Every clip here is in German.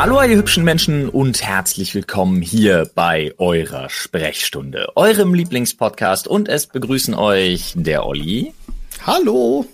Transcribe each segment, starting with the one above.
Hallo ihr hübschen Menschen und herzlich willkommen hier bei eurer Sprechstunde, eurem Lieblingspodcast und es begrüßen euch der Olli. Hallo.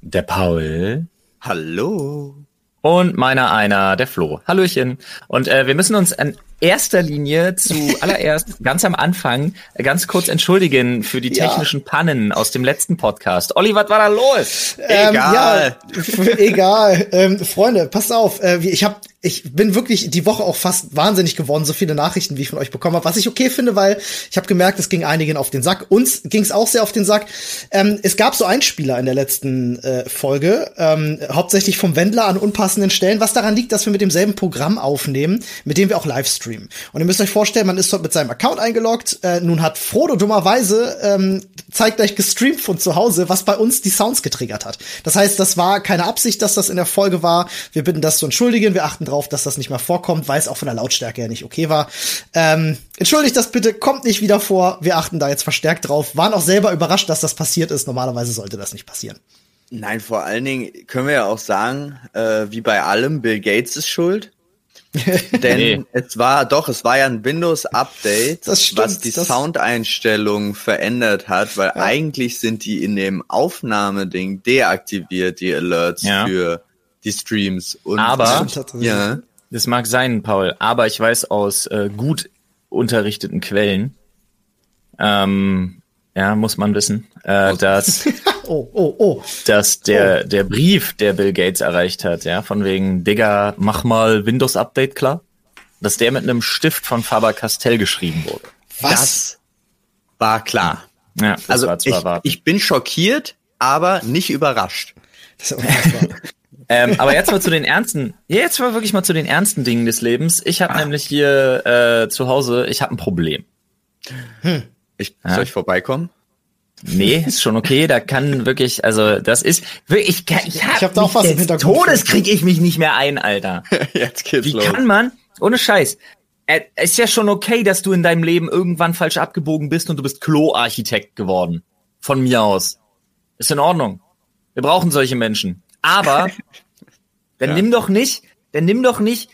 Der Paul. Hallo. Und meiner einer, der Flo. Hallöchen. Und äh, wir müssen uns an erster Linie zu allererst ganz am Anfang ganz kurz entschuldigen für die technischen ja. Pannen aus dem letzten Podcast. Olli, was war da los? Ähm, egal. Ja, egal. Ähm, Freunde, passt auf. Äh, ich habe ich bin wirklich die Woche auch fast wahnsinnig geworden, so viele Nachrichten, wie ich von euch bekommen habe. Was ich okay finde, weil ich habe gemerkt, es ging einigen auf den Sack. Uns ging es auch sehr auf den Sack. Ähm, es gab so Einspieler in der letzten äh, Folge, ähm, hauptsächlich vom Wendler an unpassenden Stellen, was daran liegt, dass wir mit demselben Programm aufnehmen, mit dem wir auch live streamen. Und ihr müsst euch vorstellen, man ist dort mit seinem Account eingeloggt. Äh, nun hat Frodo dummerweise ähm, zeitgleich gestreamt von zu Hause, was bei uns die Sounds getriggert hat. Das heißt, das war keine Absicht, dass das in der Folge war. Wir bitten das zu entschuldigen. Wir achten drauf, dass das nicht mehr vorkommt, weil es auch von der Lautstärke her nicht okay war. Ähm, entschuldigt das bitte, kommt nicht wieder vor. Wir achten da jetzt verstärkt drauf. Waren auch selber überrascht, dass das passiert ist. Normalerweise sollte das nicht passieren. Nein, vor allen Dingen können wir ja auch sagen, äh, wie bei allem, Bill Gates ist schuld. Denn nee. es war doch, es war ja ein Windows-Update, was die Soundeinstellungen verändert hat, weil ja. eigentlich sind die in dem Aufnahmeding deaktiviert, die Alerts ja. für die Streams. Und aber, ja. das mag sein, Paul, aber ich weiß aus äh, gut unterrichteten Quellen, ähm, ja, muss man wissen, äh, dass, oh, oh, oh. dass der, oh. der Brief, der Bill Gates erreicht hat, ja, von wegen, Digga, mach mal Windows-Update klar, dass der mit einem Stift von Faber-Castell geschrieben wurde. Was? Das war klar. Ja, also ich, ich bin schockiert, aber nicht überrascht. Ähm, aber jetzt mal zu den ernsten, jetzt mal wirklich mal zu den ernsten Dingen des Lebens. Ich habe ah. nämlich hier äh, zu Hause, ich habe ein Problem. Hm. Ich, ja. Soll ich vorbeikommen? Nee, ist schon okay. Da kann wirklich, also das ist wirklich, ich, ich, hab ich hab da auch was im Hintergrund. Todes kriege ich mich nicht mehr ein, Alter. Jetzt geht's Wie los. kann man, ohne Scheiß, äh, ist ja schon okay, dass du in deinem Leben irgendwann falsch abgebogen bist und du bist Klo-Architekt geworden. Von mir aus. Ist in Ordnung. Wir brauchen solche Menschen. Aber dann ja. nimm doch nicht, dann nimm doch nicht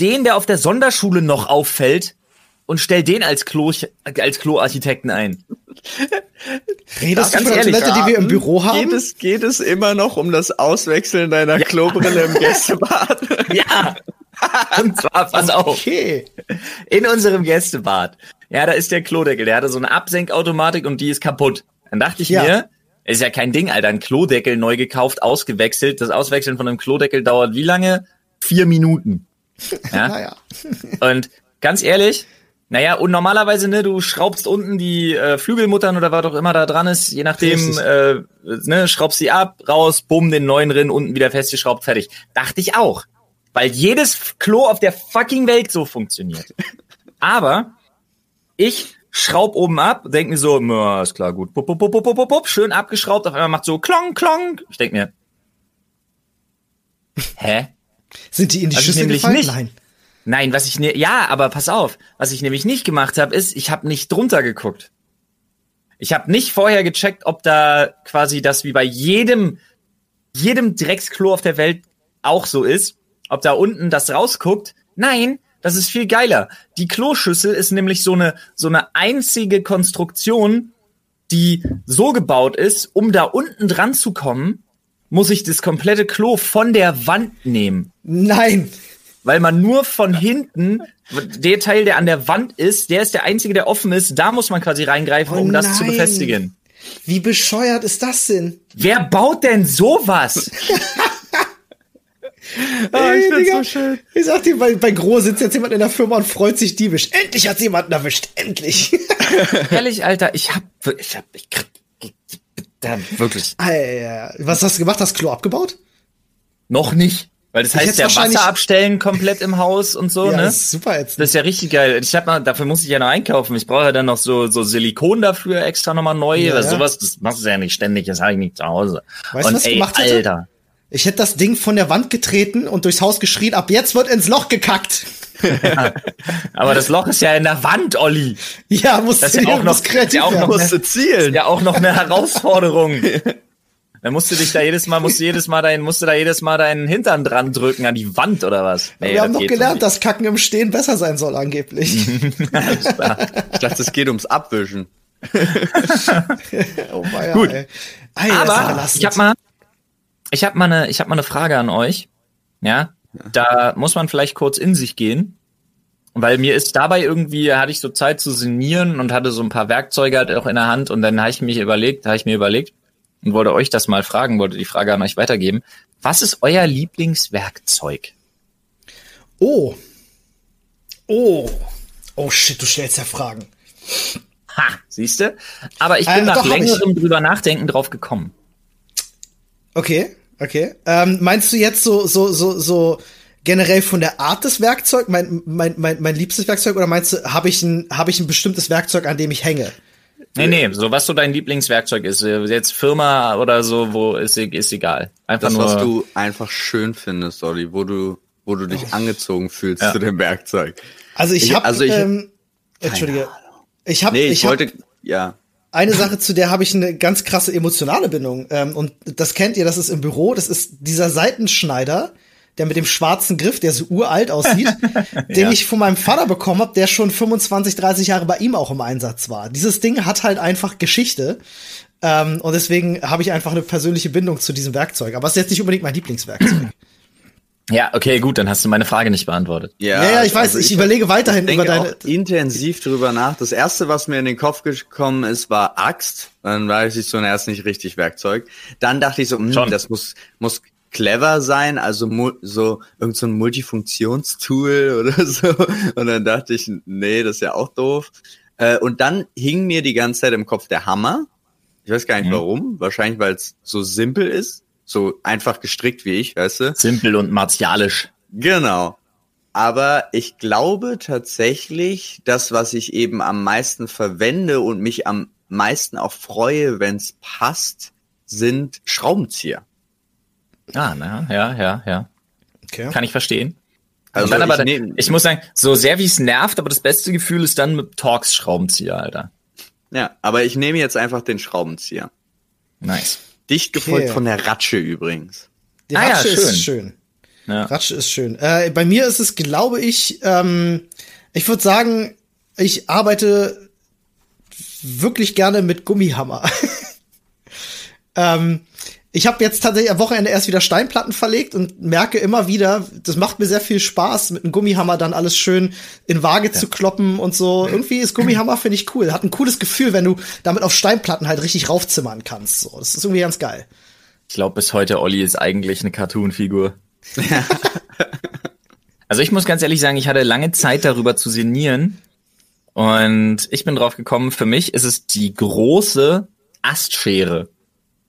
den, der auf der Sonderschule noch auffällt und stell den als Klo als Klo-Architekten ein. Redest du von der Toilette, die wir im Büro haben? Geht es, geht es immer noch um das Auswechseln deiner ja. Klobrille im Gästebad? ja. Und zwar, pass auf. Okay. In unserem Gästebad. Ja, da ist der Klodeckel. Der hatte so eine Absenkautomatik und die ist kaputt. Dann dachte ich ja. mir, ist ja kein Ding, Alter. Ein Klodeckel neu gekauft, ausgewechselt. Das Auswechseln von einem Klodeckel dauert wie lange? Vier Minuten. Ja. naja. und ganz ehrlich, naja, und normalerweise, ne, du schraubst unten die äh, Flügelmuttern oder was auch immer da dran ist, je nachdem, äh, ne, schraubst sie ab, raus, bumm, den neuen drin, unten wieder festgeschraubt, fertig. Dachte ich auch. Weil jedes Klo auf der fucking Welt so funktioniert. Aber ich schraub oben ab, denk mir so, na, ist klar, gut, bup, bup, bup, bup, bup, bup, schön abgeschraubt, auf einmal macht so klong, klong. Ich denk mir, hä? Sind die in die also Schüssel gefallen? Nicht. Nein. Nein, was ich ne, ja, aber pass auf, was ich nämlich nicht gemacht habe, ist, ich habe nicht drunter geguckt. Ich habe nicht vorher gecheckt, ob da quasi das wie bei jedem jedem Drecksklo auf der Welt auch so ist, ob da unten das rausguckt. Nein, das ist viel geiler. Die Kloschüssel ist nämlich so eine, so eine einzige Konstruktion, die so gebaut ist, um da unten dran zu kommen, muss ich das komplette Klo von der Wand nehmen. Nein. Weil man nur von hinten, der Teil, der an der Wand ist, der ist der einzige, der offen ist, da muss man quasi reingreifen, oh um das zu befestigen. Wie bescheuert ist das denn? Wer baut denn sowas? ah, ich find's so schön. Ich sag dir, bei, bei Gro sitzt jetzt jemand in der Firma und freut sich diebisch. Endlich hat jemanden erwischt. Endlich. Ehrlich, Alter, ich hab, ich hab, ich krieg, wirklich. Alter, was hast du gemacht? Hast du Klo abgebaut? Noch nicht. Weil das heißt ja Wasser abstellen komplett im Haus und so, ja, ne? Das ist super jetzt. Das ist ja richtig geil. Ich hab mal, dafür muss ich ja noch einkaufen. Ich brauche ja dann noch so, so Silikon dafür extra nochmal neu. Ja, ja. Sowas, das machst du ja nicht ständig, das habe ich nicht zu Hause. Weißt du, was ey, gemacht hätte? Alter. Ich hätte das Ding von der Wand getreten und durchs Haus geschrien, ab jetzt wird ins Loch gekackt. Ja, aber das Loch ist ja in der Wand, Olli. Ja, muss das ja auch noch kreativ ja auch noch musst zielen. Ja auch noch eine Herausforderung. Dann musst du dich da jedes Mal, musst du jedes Mal dein, musst du da jedes Mal deinen Hintern dran drücken an die Wand oder was? Nee, wir haben doch gelernt, dass Kacken im Stehen besser sein soll, angeblich. ich dachte, es geht ums Abwischen. oh mein Gut. Ey. Ey, Aber ich habe mal, ich habe mal eine, ich habe mal eine Frage an euch. Ja, da muss man vielleicht kurz in sich gehen. Weil mir ist dabei irgendwie, hatte ich so Zeit zu sinnieren und hatte so ein paar Werkzeuge halt auch in der Hand und dann habe ich mich überlegt, habe ich mir überlegt und wollte euch das mal fragen, wollte die Frage an euch weitergeben. Was ist euer Lieblingswerkzeug? Oh. Oh. Oh shit, du stellst ja Fragen. Ha, siehst du? Aber ich bin äh, nach doch, längerem drüber nachdenken drauf gekommen. Okay, okay. Ähm, meinst du jetzt so, so, so, so generell von der Art des Werkzeugs, mein, mein, mein, mein liebstes Werkzeug, oder meinst du, habe ich, ein, hab ich ein bestimmtes Werkzeug, an dem ich hänge? Nee, nee, so was so dein Lieblingswerkzeug ist. Äh, jetzt Firma oder so, wo ist, ist egal. Einfach das, nur. was du einfach schön findest, Olli, wo du, wo du dich oh. angezogen fühlst ja. zu dem Werkzeug. Also ich habe, also ich, ähm, Entschuldige, ich habe, nee, ich, ich wollte, hab, ja. Eine Sache, zu der habe ich eine ganz krasse emotionale Bindung. Ähm, und das kennt ihr, das ist im Büro, das ist dieser Seitenschneider, der mit dem schwarzen Griff, der so uralt aussieht, den ja. ich von meinem Vater bekommen habe, der schon 25, 30 Jahre bei ihm auch im Einsatz war. Dieses Ding hat halt einfach Geschichte. Ähm, und deswegen habe ich einfach eine persönliche Bindung zu diesem Werkzeug. Aber es ist jetzt nicht unbedingt mein Lieblingswerkzeug. Ja, okay, gut, dann hast du meine Frage nicht beantwortet. Ja, ja, ja ich weiß, also ich, ich, überlege weiterhin ich über deine. intensiv drüber nach. Das erste, was mir in den Kopf gekommen ist, war Axt. Dann weiß ich so, erst nicht richtig Werkzeug. Dann dachte ich so, mh, hm, das muss, muss clever sein, also so irgend so ein Multifunktionstool oder so. Und dann dachte ich, nee, das ist ja auch doof. Äh, und dann hing mir die ganze Zeit im Kopf der Hammer. Ich weiß gar nicht mhm. warum. Wahrscheinlich, weil es so simpel ist. So einfach gestrickt wie ich, weißt du? Simpel und martialisch. Genau. Aber ich glaube tatsächlich, das, was ich eben am meisten verwende und mich am meisten auch freue, wenn es passt, sind Schraubenzieher. Ah, na, ja, ja, ja. Okay. Kann ich verstehen. Also dann aber, ich, ich muss sagen, so sehr wie es nervt, aber das beste Gefühl ist dann mit Torx Schraubenzieher, Alter. Ja, aber ich nehme jetzt einfach den Schraubenzieher. Nice. Dicht gefolgt okay. von der Ratsche übrigens. Die ah, Ratsche ja, schön. ist schön. Ja. Ratsche ist schön. Äh, bei mir ist es, glaube ich, ähm, ich würde sagen, ich arbeite wirklich gerne mit Gummihammer. ähm, ich habe jetzt tatsächlich am Wochenende erst wieder Steinplatten verlegt und merke immer wieder, das macht mir sehr viel Spaß, mit einem Gummihammer dann alles schön in Waage ja. zu kloppen und so. Irgendwie ist Gummihammer, finde ich cool. Hat ein cooles Gefühl, wenn du damit auf Steinplatten halt richtig raufzimmern kannst. So, das ist irgendwie ganz geil. Ich glaube, bis heute Olli ist eigentlich eine Cartoon-Figur. also ich muss ganz ehrlich sagen, ich hatte lange Zeit darüber zu sinnieren. Und ich bin drauf gekommen, für mich ist es die große Astschere.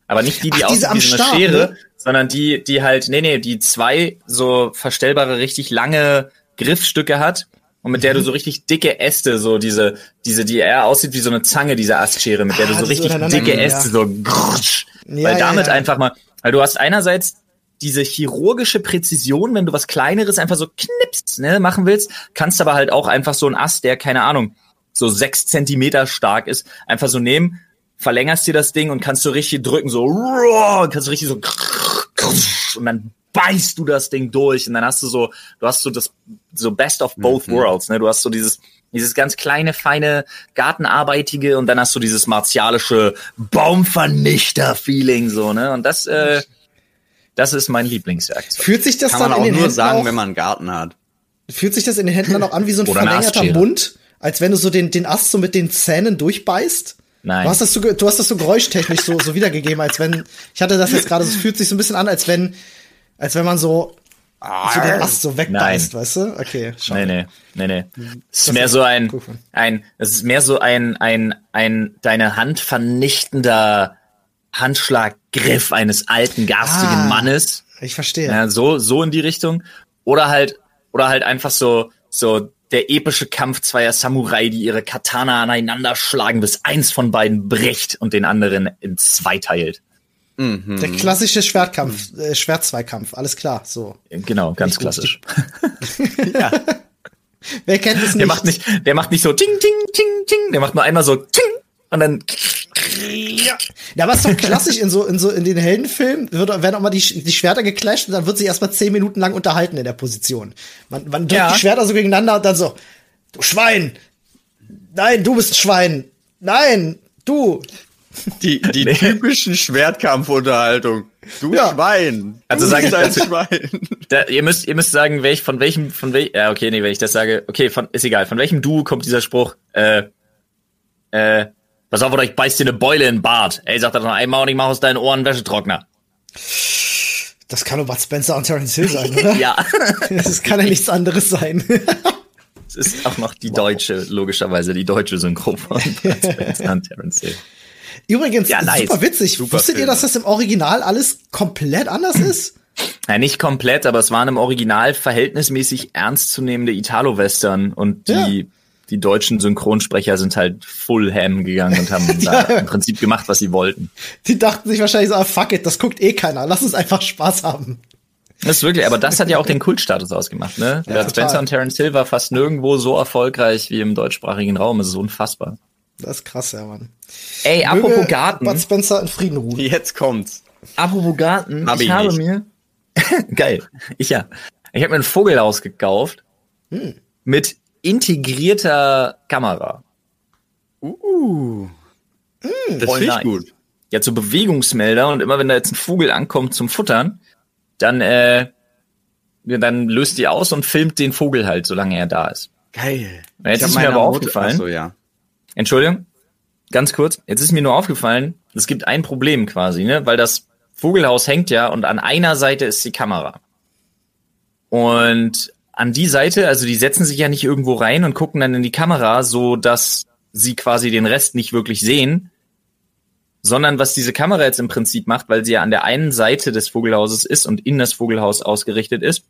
Aber nicht die, die Ach, aussieht wie so eine Stab, Schere, ne? sondern die, die halt, nee, nee, die zwei so verstellbare, richtig lange Griffstücke hat und mit der du mhm. so richtig dicke Äste, so diese, diese, die eher aussieht wie so eine Zange, diese Astschere, mit der ah, du so richtig dicke Äste, ja. so grrrsch, ja, weil damit ja, einfach mal, weil du hast einerseits diese chirurgische Präzision, wenn du was Kleineres einfach so knippst, ne, machen willst, kannst aber halt auch einfach so einen Ast, der, keine Ahnung, so sechs Zentimeter stark ist, einfach so nehmen verlängerst dir das Ding und kannst so richtig drücken, so, kannst du richtig so, und dann beißt du das Ding durch und dann hast du so, du hast so das, so best of both mhm. worlds, ne, du hast so dieses, dieses ganz kleine, feine, gartenarbeitige und dann hast du dieses martialische Baumvernichter-Feeling, so, ne, und das, äh, das ist mein Lieblingswerkzeug. Fühlt sich das Kann dann man auch in den nur Händen sagen, auch, wenn man einen Garten hat. Fühlt sich das in den Händen dann auch an wie so ein verlängerter Mund? Als wenn du so den, den Ast so mit den Zähnen durchbeißt? Nein. Du hast das so, du hast das so geräuschtechnisch so, so wiedergegeben, als wenn, ich hatte das jetzt gerade, es fühlt sich so ein bisschen an, als wenn, als wenn man so, so den Ast so wegbeißt, Nein. weißt du? Okay, schau. Nee, nee, nee, nee. Es ist mehr so ein, ein, es ist mehr so ein, ein, ein, deine Hand vernichtender Handschlaggriff eines alten, garstigen ah, Mannes. Ich verstehe. Ja, so, so in die Richtung. Oder halt, oder halt einfach so, so der epische Kampf zweier Samurai, die ihre Katana aneinander schlagen, bis eins von beiden bricht und den anderen in zwei teilt. Mhm. Der klassische Schwertkampf, äh, Schwertzweikampf, alles klar, so. Genau, ganz klassisch. ja. Wer kennt es nicht? Der macht nicht, der macht nicht so ting, ting, ting, ting, der macht nur einmal so ting und dann Ja. ja, ist doch klassisch in so, in so, in den Heldenfilmen wird, werden auch mal die, die Schwerter geclasht und dann wird sich erstmal zehn Minuten lang unterhalten in der Position. Man, man drückt ja. die Schwerter so gegeneinander und dann so, du Schwein! Nein, du bist Schwein! Nein, du! Die, die nee. typischen Schwertkampfunterhaltung. Du ja. Schwein. Also du sagen ein Schwein. Da, ihr müsst, ihr müsst sagen, welch, von welchem, von welchem, ja, okay, nee, wenn ich das sage, okay, von, ist egal. Von welchem Du kommt dieser Spruch, äh, äh, pass auf, oder ich beiß dir eine Beule in den Bart. Ey, sagt er noch einmal und ich mach aus deinen Ohren Wäschetrockner. Das kann nur Bud Spencer und Terence Hill sein, oder? ja. Das kann ja nichts anderes sein. Es ist auch noch die deutsche, wow. logischerweise die deutsche Synchro von Bud Spencer und Terence Hill. Übrigens, ja, nice. super witzig. Super Wusstet Film. ihr, dass das im Original alles komplett anders ist? Ja, nicht komplett, aber es waren im Original verhältnismäßig ernstzunehmende Italo-Western und die, ja. Die deutschen Synchronsprecher sind halt full ham gegangen und haben ja. da im Prinzip gemacht, was sie wollten. Die dachten sich wahrscheinlich so, ah, fuck it, das guckt eh keiner, lass uns einfach Spaß haben. Das ist wirklich, aber das hat ja auch den Kultstatus ausgemacht, ne? Ja, Spencer und Terence Hill war fast nirgendwo so erfolgreich wie im deutschsprachigen Raum. Es ist unfassbar. Das ist krass, ja, Mann. Ey, Möge apropos Garten. Bud Spencer in Frieden ruhen. Jetzt kommt's. Apropos Garten, Hab ich, ich habe nicht. mir geil. Ich ja. Ich habe mir ein Vogelhaus gekauft hm. mit integrierter Kamera. Uh. Mm, das finde ich nice. gut. Ja, so Bewegungsmelder und immer wenn da jetzt ein Vogel ankommt zum Futtern, dann äh, dann löst die aus und filmt den Vogel halt, solange er da ist. Geil. Jetzt ist mir aber aufgefallen. Achso, ja. Entschuldigung, ganz kurz. Jetzt ist mir nur aufgefallen, es gibt ein Problem quasi, ne? Weil das Vogelhaus hängt ja und an einer Seite ist die Kamera. Und an die Seite, also die setzen sich ja nicht irgendwo rein und gucken dann in die Kamera, so dass sie quasi den Rest nicht wirklich sehen, sondern was diese Kamera jetzt im Prinzip macht, weil sie ja an der einen Seite des Vogelhauses ist und in das Vogelhaus ausgerichtet ist,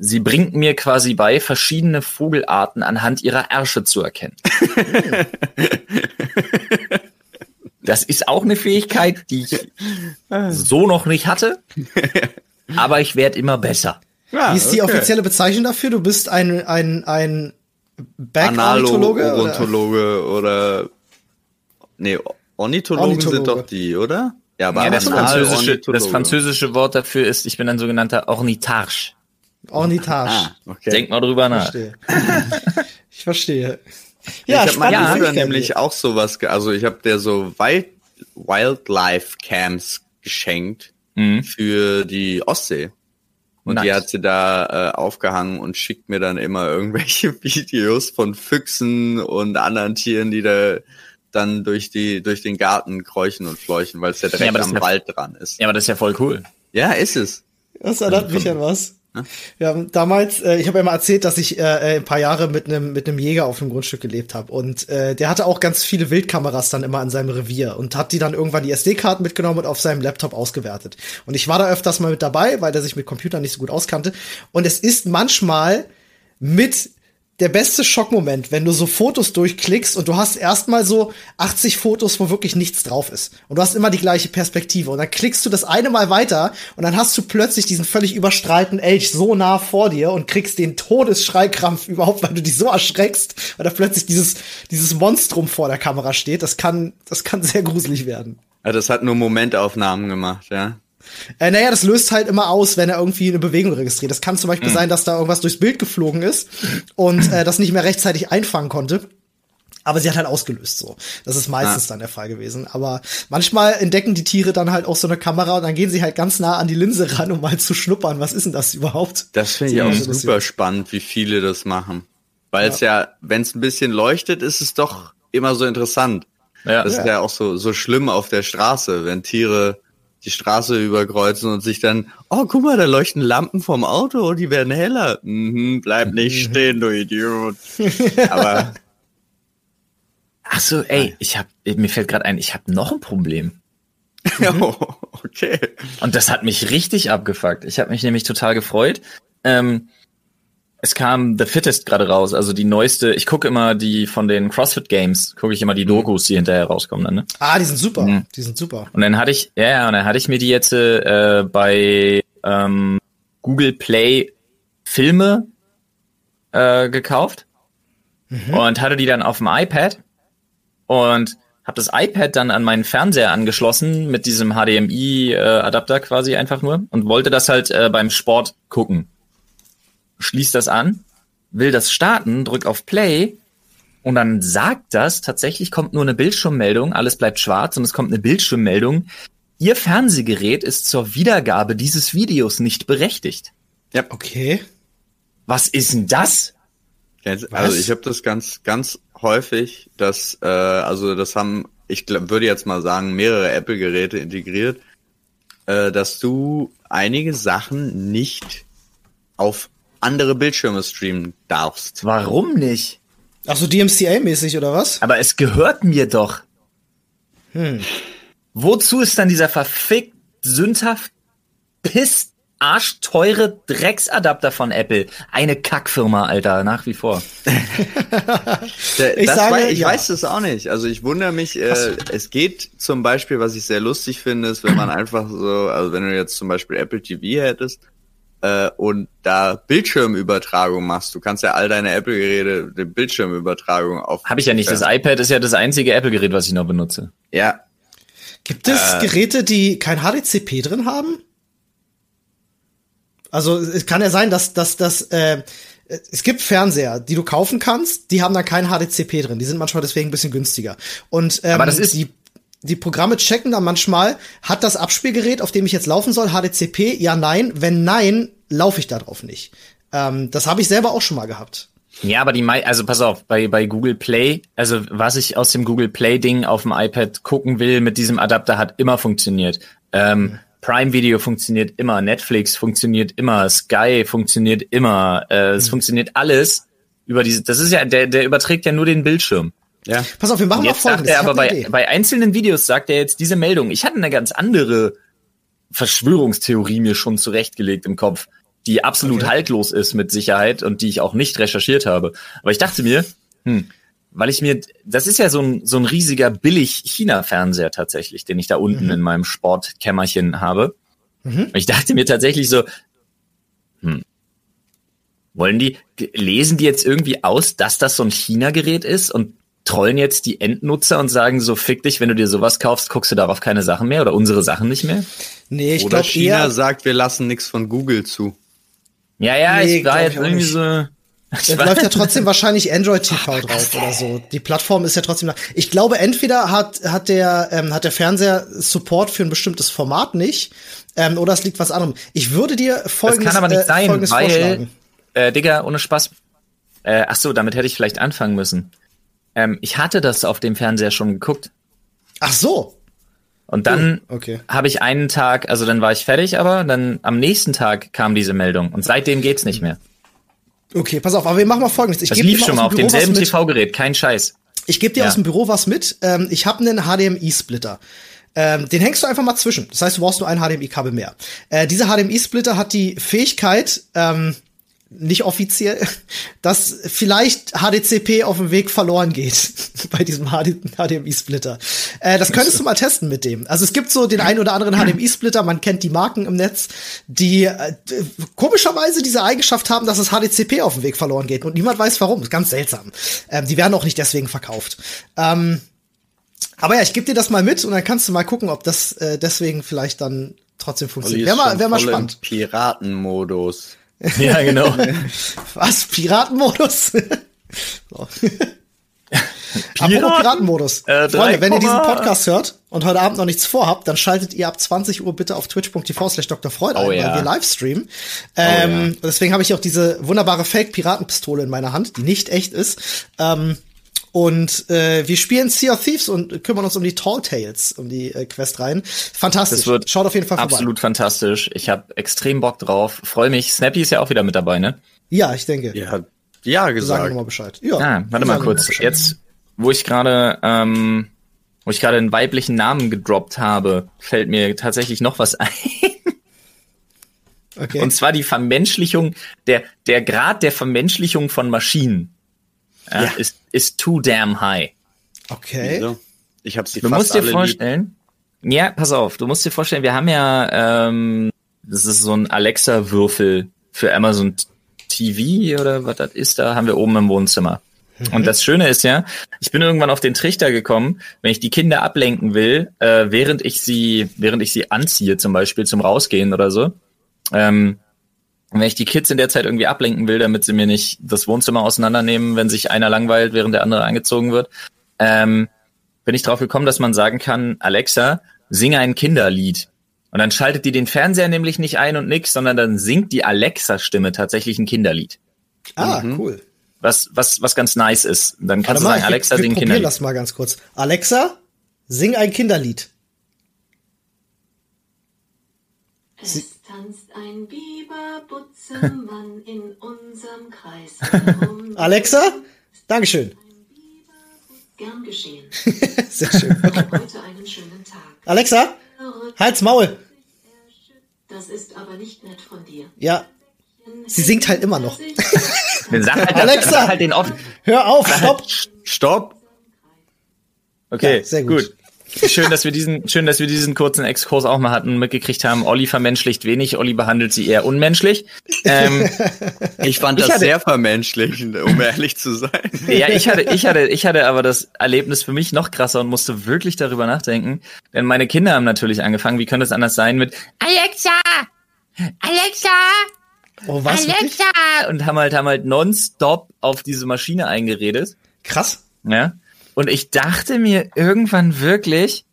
Sie bringt mir quasi bei, verschiedene Vogelarten anhand ihrer Ärsche zu erkennen. das ist auch eine Fähigkeit, die ich so noch nicht hatte, aber ich werde immer besser. Ja, Wie ist die okay. offizielle Bezeichnung dafür? Du bist ein, ein, ein Back-Ornithologe? Ornithologe oder? oder, nee, Ornithologen Ornithologe. sind doch die, oder? Ja, aber ja, das, französische, das französische Wort dafür ist, ich bin ein sogenannter Ornitharche. Ornitage. Ah, okay. Denk mal drüber nach. Verstehe. ich verstehe. Ja, ich habe meiner Bruder nämlich auch sowas, also ich habe der so Wild, Wildlife Camps geschenkt mhm. für die Ostsee. Und nice. die hat sie da äh, aufgehangen und schickt mir dann immer irgendwelche Videos von Füchsen und anderen Tieren, die da dann durch die durch den Garten kräuchen und fleuchen, weil es ja direkt ja, am Wald dran ist. Ja, aber das ist ja voll cool. Ja, ist es. Das erinnert mich an was. Wir haben damals, äh, ich habe ja mal erzählt, dass ich äh, ein paar Jahre mit einem mit einem Jäger auf einem Grundstück gelebt habe und äh, der hatte auch ganz viele Wildkameras dann immer an seinem Revier und hat die dann irgendwann die SD-Karten mitgenommen und auf seinem Laptop ausgewertet. Und ich war da öfters mal mit dabei, weil der sich mit Computern nicht so gut auskannte. Und es ist manchmal mit der beste Schockmoment, wenn du so Fotos durchklickst und du hast erstmal so 80 Fotos, wo wirklich nichts drauf ist. Und du hast immer die gleiche Perspektive. Und dann klickst du das eine Mal weiter und dann hast du plötzlich diesen völlig überstrahlten Elch so nah vor dir und kriegst den Todesschreikrampf überhaupt, weil du dich so erschreckst, weil da plötzlich dieses, dieses Monstrum vor der Kamera steht. Das kann, das kann sehr gruselig werden. Ja, das hat nur Momentaufnahmen gemacht, ja. Äh, naja, das löst halt immer aus, wenn er irgendwie eine Bewegung registriert. Das kann zum Beispiel mhm. sein, dass da irgendwas durchs Bild geflogen ist und äh, das nicht mehr rechtzeitig einfangen konnte. Aber sie hat halt ausgelöst so. Das ist meistens ah. dann der Fall gewesen. Aber manchmal entdecken die Tiere dann halt auch so eine Kamera und dann gehen sie halt ganz nah an die Linse ran, um mal zu schnuppern. Was ist denn das überhaupt? Das finde ich auch super spannend, wie viele das machen. Weil es ja, ja wenn es ein bisschen leuchtet, ist es doch immer so interessant. Ja. Das ist ja auch so, so schlimm auf der Straße, wenn Tiere die Straße überkreuzen und sich dann, oh, guck mal, da leuchten Lampen vom Auto, die werden heller. Mhm, bleib nicht stehen, du Idiot. Aber Ach so, ey, ich hab, mir fällt gerade ein, ich habe noch ein Problem. oh, okay. Und das hat mich richtig abgefuckt. Ich habe mich nämlich total gefreut. Ähm, es kam The Fittest gerade raus, also die neueste. Ich gucke immer die von den CrossFit Games, gucke ich immer die mhm. Dokus, die hinterher rauskommen. Dann, ne? Ah, die sind super. Mhm. Die sind super. Und dann hatte ich, ja, und dann hatte ich mir die jetzt äh, bei ähm, Google Play Filme äh, gekauft mhm. und hatte die dann auf dem iPad und habe das iPad dann an meinen Fernseher angeschlossen mit diesem HDMI-Adapter äh, quasi einfach nur und wollte das halt äh, beim Sport gucken. Schließ das an, will das starten, drück auf Play und dann sagt das, tatsächlich kommt nur eine Bildschirmmeldung, alles bleibt schwarz und es kommt eine Bildschirmmeldung. Ihr Fernsehgerät ist zur Wiedergabe dieses Videos nicht berechtigt. Ja. Okay. Was ist denn das? Also ich habe das ganz, ganz häufig, dass, äh, also das haben, ich glaub, würde jetzt mal sagen, mehrere Apple-Geräte integriert, äh, dass du einige Sachen nicht auf andere Bildschirme streamen darfst. Warum nicht? Ach so, DMCA-mäßig oder was? Aber es gehört mir doch. Hm. Wozu ist dann dieser verfickt, sündhaft, pisst arschteure Drecksadapter von Apple. Eine Kackfirma, Alter, nach wie vor. ich sage, war, ich ja. weiß das auch nicht. Also ich wundere mich, äh, es geht zum Beispiel, was ich sehr lustig finde, ist, wenn man einfach so, also wenn du jetzt zum Beispiel Apple TV hättest äh, und da Bildschirmübertragung machst, du kannst ja all deine Apple-Geräte die Bildschirmübertragung auf. Habe ich ja nicht. Das iPad ist ja das einzige Apple-Gerät, was ich noch benutze. Ja. Gibt es äh, Geräte, die kein HDCP drin haben? Also es kann ja sein, dass dass dass äh, es gibt Fernseher, die du kaufen kannst, die haben dann kein HDCP drin. Die sind manchmal deswegen ein bisschen günstiger. Und ähm, Aber das ist die die Programme checken dann manchmal, hat das Abspielgerät, auf dem ich jetzt laufen soll, HDCP? Ja, nein. Wenn nein, laufe ich darauf nicht. Ähm, das habe ich selber auch schon mal gehabt. Ja, aber die, also pass auf, bei, bei Google Play, also was ich aus dem Google Play Ding auf dem iPad gucken will mit diesem Adapter hat immer funktioniert. Ähm. Prime Video funktioniert immer, Netflix funktioniert immer, Sky funktioniert immer, äh, es mhm. funktioniert alles über diese, das ist ja, der, der überträgt ja nur den Bildschirm. Ja. Pass auf, wir machen mal folgendes. Sagt er aber bei, bei einzelnen Videos sagt er jetzt diese Meldung. Ich hatte eine ganz andere Verschwörungstheorie mir schon zurechtgelegt im Kopf, die absolut okay. haltlos ist mit Sicherheit und die ich auch nicht recherchiert habe. Aber ich dachte mir, hm, weil ich mir, das ist ja so ein, so ein riesiger Billig-China-Fernseher tatsächlich, den ich da unten mhm. in meinem Sportkämmerchen habe. Mhm. Ich dachte mir tatsächlich so, hm, wollen die, lesen die jetzt irgendwie aus, dass das so ein China-Gerät ist und trollen jetzt die Endnutzer und sagen so, fick dich, wenn du dir sowas kaufst, guckst du darauf keine Sachen mehr oder unsere Sachen nicht mehr? Nee, ich glaube China eher, sagt, wir lassen nichts von Google zu. Ja, ja, nee, ich war jetzt irgendwie so, da läuft ja trotzdem wahrscheinlich Android TV drauf oder so. Die Plattform ist ja trotzdem. Ich glaube, entweder hat hat der ähm, hat der Fernseher Support für ein bestimmtes Format nicht, ähm, oder es liegt was anderem. Ich würde dir folgendes Das kann aber nicht äh, sein, weil äh, Digga, ohne Spaß. Äh, ach so, damit hätte ich vielleicht anfangen müssen. Ähm, ich hatte das auf dem Fernseher schon geguckt. Ach so. Und dann oh, okay. habe ich einen Tag, also dann war ich fertig, aber dann am nächsten Tag kam diese Meldung und seitdem geht's nicht mehr. Okay, pass auf, aber wir machen mal folgendes. Ich das lief schon mal auf demselben TV-Gerät, kein Scheiß. Ich gebe dir ja. aus dem Büro was mit. Ähm, ich habe einen HDMI-Splitter. Ähm, den hängst du einfach mal zwischen. Das heißt, du brauchst nur ein HDMI-Kabel mehr. Äh, dieser HDMI-Splitter hat die Fähigkeit, ähm, nicht offiziell, dass vielleicht HDCP auf dem Weg verloren geht bei diesem HDMI-Splitter. Äh, das könntest du mal testen mit dem. Also es gibt so den einen oder anderen HDMI-Splitter, man kennt die Marken im Netz, die äh, komischerweise diese Eigenschaft haben, dass das HDCP auf dem Weg verloren geht und niemand weiß warum. Ist ganz seltsam. Ähm, die werden auch nicht deswegen verkauft. Ähm, aber ja, ich gebe dir das mal mit und dann kannst du mal gucken, ob das äh, deswegen vielleicht dann trotzdem funktioniert. Wäre mal, wär mal spannend. Piratenmodus. Ja, genau. Was? Piratenmodus? so. Piraten? Apropos Piratenmodus. Äh, Freunde, wenn ihr diesen Podcast hört und heute Abend noch nichts vorhabt, dann schaltet ihr ab 20 Uhr bitte auf twitch.tv slash Dr. Freud oh, ein, ja. weil wir Livestreamen. Ähm, oh, ja. Deswegen habe ich auch diese wunderbare Fake-Piratenpistole in meiner Hand, die nicht echt ist. Ähm, und äh, wir spielen Sea of Thieves und kümmern uns um die Tall Tales, um die äh, Quest rein. Fantastisch. Das wird Schaut auf jeden Fall vorbei. Absolut fantastisch. Ich habe extrem Bock drauf. Freue mich. Snappy ist ja auch wieder mit dabei, ne? Ja, ich denke. Ja, ja gesagt. Sagen wir mal Bescheid. Ja. Ah, warte mal kurz. Mal Jetzt, wo ich gerade, ähm, wo ich gerade einen weiblichen Namen gedroppt habe, fällt mir tatsächlich noch was ein. Okay. Und zwar die Vermenschlichung, der, der Grad der Vermenschlichung von Maschinen ja. ja. ist, ist too damn high. Okay. Wieso? Ich hab's die Du musst dir vorstellen, lieb. ja, pass auf, du musst dir vorstellen, wir haben ja, ähm, das ist so ein Alexa-Würfel für Amazon TV oder was das ist, da haben wir oben im Wohnzimmer. Mhm. Und das Schöne ist ja, ich bin irgendwann auf den Trichter gekommen, wenn ich die Kinder ablenken will, äh, während ich sie, während ich sie anziehe, zum Beispiel zum Rausgehen oder so. Ähm, wenn ich die Kids in der Zeit irgendwie ablenken will, damit sie mir nicht das Wohnzimmer auseinandernehmen, wenn sich einer langweilt, während der andere angezogen wird, ähm, bin ich drauf gekommen, dass man sagen kann, Alexa, singe ein Kinderlied. Und dann schaltet die den Fernseher nämlich nicht ein und nix, sondern dann singt die Alexa-Stimme tatsächlich ein Kinderlied. Ah, mhm. cool. Was, was, was ganz nice ist. Dann kannst Warte du sagen, mal, Alexa, sing ein Kinderlied. das mal ganz kurz. Alexa, sing ein Kinderlied. Es tanzt ein Biberbutzemann in unserem Kreis herum. Alexa, Dankeschön. Gern geschehen. Sehr schön. Heute einen schönen Tag. Alexa, halt's Maul. Das ist aber nicht nett von dir. Ja. Sie singt halt immer noch. sag halt, Alexa, halt den oft. Hör auf, stopp. Stopp. Okay, ja, sehr gut. gut. Schön, dass wir diesen, schön, dass wir diesen kurzen Exkurs auch mal hatten, mitgekriegt haben. Olli vermenschlicht wenig, Olli behandelt sie eher unmenschlich. Ähm, ich fand ich das hatte, sehr vermenschlichend, um ehrlich zu sein. Ja, ich hatte, ich hatte, ich hatte aber das Erlebnis für mich noch krasser und musste wirklich darüber nachdenken. Denn meine Kinder haben natürlich angefangen, wie könnte es anders sein mit Alexa! Alexa! Oh, was? Alexa! Und haben halt, haben halt nonstop auf diese Maschine eingeredet. Krass. Ja. Und ich dachte mir irgendwann wirklich,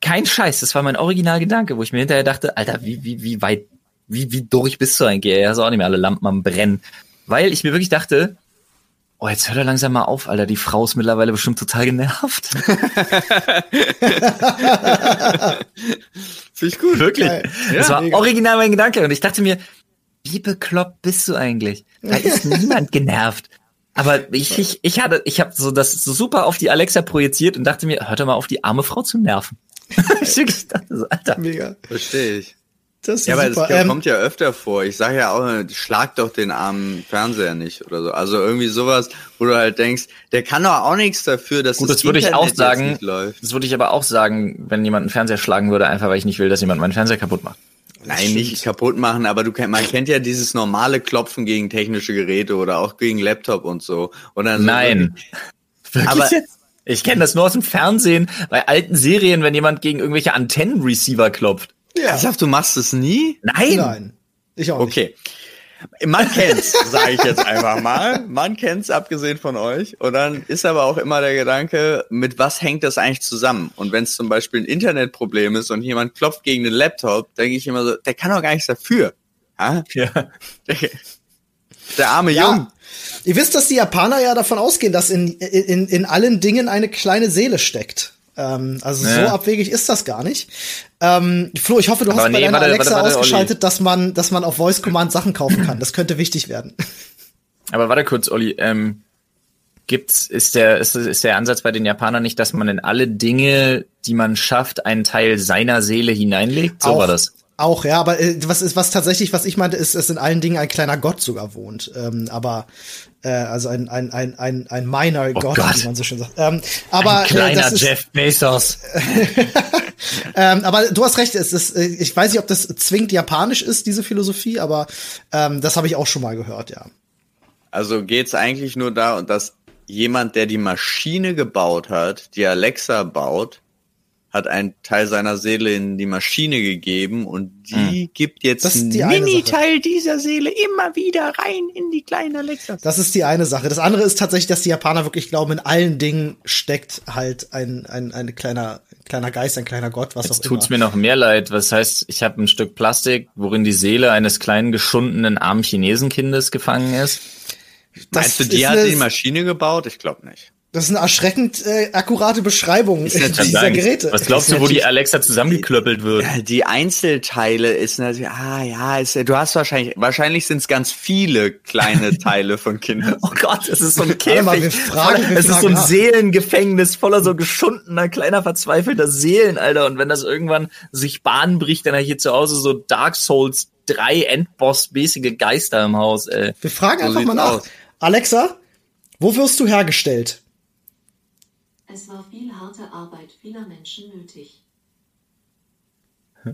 kein Scheiß, das war mein Originalgedanke, wo ich mir hinterher dachte, Alter, wie, wie, wie weit, wie, wie durch bist du eigentlich? Er hast auch nicht mehr alle Lampen am Brennen. Weil ich mir wirklich dachte, oh, jetzt hört er langsam mal auf, Alter, die Frau ist mittlerweile bestimmt total genervt. Finde ich gut. Wirklich. Ja, das war mega. original mein Gedanke. Und ich dachte mir, wie bekloppt bist du eigentlich? Da ist niemand genervt. Aber ich, ich, ich hatte, ich habe so das so super auf die Alexa projiziert und dachte mir, hört doch mal auf, die arme Frau zu nerven. ich dachte so, Alter. Mega. Verstehe ich. Das ist ja, aber super. das ähm, kommt ja öfter vor. Ich sage ja auch, schlag doch den armen Fernseher nicht oder so. Also irgendwie sowas, wo du halt denkst, der kann doch auch nichts dafür, dass Gut, das, das würde ich auch sagen. Das würde ich aber auch sagen, wenn jemand einen Fernseher schlagen würde, einfach weil ich nicht will, dass jemand meinen Fernseher kaputt macht. Nein, nicht kaputt machen, aber du man kennt ja dieses normale Klopfen gegen technische Geräte oder auch gegen Laptop und so. Und dann Nein. So, aber ich kenne das nur aus dem Fernsehen, bei alten Serien, wenn jemand gegen irgendwelche Antennenreceiver klopft. Ja. Ich sag, du machst es nie? Nein. Nein. Ich auch nicht. Okay. Man kennt's, sage ich jetzt einfach mal. Man kennt's, abgesehen von euch. Und dann ist aber auch immer der Gedanke, mit was hängt das eigentlich zusammen? Und wenn es zum Beispiel ein Internetproblem ist und jemand klopft gegen den Laptop, denke ich immer so, der kann doch gar nichts dafür. Ja. Der, der arme ja. Jung. Ihr wisst, dass die Japaner ja davon ausgehen, dass in, in, in allen Dingen eine kleine Seele steckt. Ähm, also ja. so abwegig ist das gar nicht. Ähm, Flo, ich hoffe, du hast nee, bei deiner warte, Alexa warte, warte, ausgeschaltet, dass man, dass man auf Voice Command Sachen kaufen kann. Das könnte wichtig werden. Aber warte kurz, Olli. Ähm, gibt's ist der ist, ist der Ansatz bei den Japanern nicht, dass man in alle Dinge, die man schafft, einen Teil seiner Seele hineinlegt? So auch, war das. Auch, ja, aber äh, was ist was tatsächlich, was ich meinte, ist, dass in allen Dingen ein kleiner Gott sogar wohnt. Ähm, aber äh, also ein ein ein ein ein minor oh Gott, Gott, wie man so schön sagt. Ähm, aber ein kleiner äh, Jeff Bezos. ähm, aber du hast recht, es ist, äh, ich weiß nicht, ob das zwingend japanisch ist, diese Philosophie, aber ähm, das habe ich auch schon mal gehört, ja. Also geht's eigentlich nur da, dass jemand, der die Maschine gebaut hat, die Alexa baut, hat einen Teil seiner Seele in die Maschine gegeben und die hm. gibt jetzt einen die Mini-Teil dieser Seele immer wieder rein in die kleine Alexa. Das ist die eine Sache. Das andere ist tatsächlich, dass die Japaner wirklich glauben, in allen Dingen steckt halt ein, ein, ein kleiner, kleiner Geist, ein kleiner Gott, was jetzt auch immer. tut's mir noch mehr leid. Was heißt, ich habe ein Stück Plastik, worin die Seele eines kleinen, geschundenen, armen Chinesenkindes gefangen ist? Das Meinst du, die hat die Maschine gebaut? Ich glaube nicht. Das ist eine erschreckend äh, akkurate Beschreibung dieser sagen, Geräte. Was glaubst du, wo die Alexa zusammengeklöppelt wird? Die Einzelteile ist natürlich, ah ja, ist, du hast wahrscheinlich, wahrscheinlich sind es ganz viele kleine Teile von Kindern. oh Gott, es ist so ein Käfig. Mal, wir fragen, wir es ist so ein nach. Seelengefängnis voller so geschundener, kleiner, verzweifelter Seelen, Alter. Und wenn das irgendwann sich Bahn bricht, dann habe ich hier zu Hause so Dark Souls 3 Endboss-mäßige Geister im Haus, ey. Wir fragen so einfach mal nach. Aus. Alexa, wo wirst du hergestellt? Es war viel harte Arbeit vieler Menschen nötig.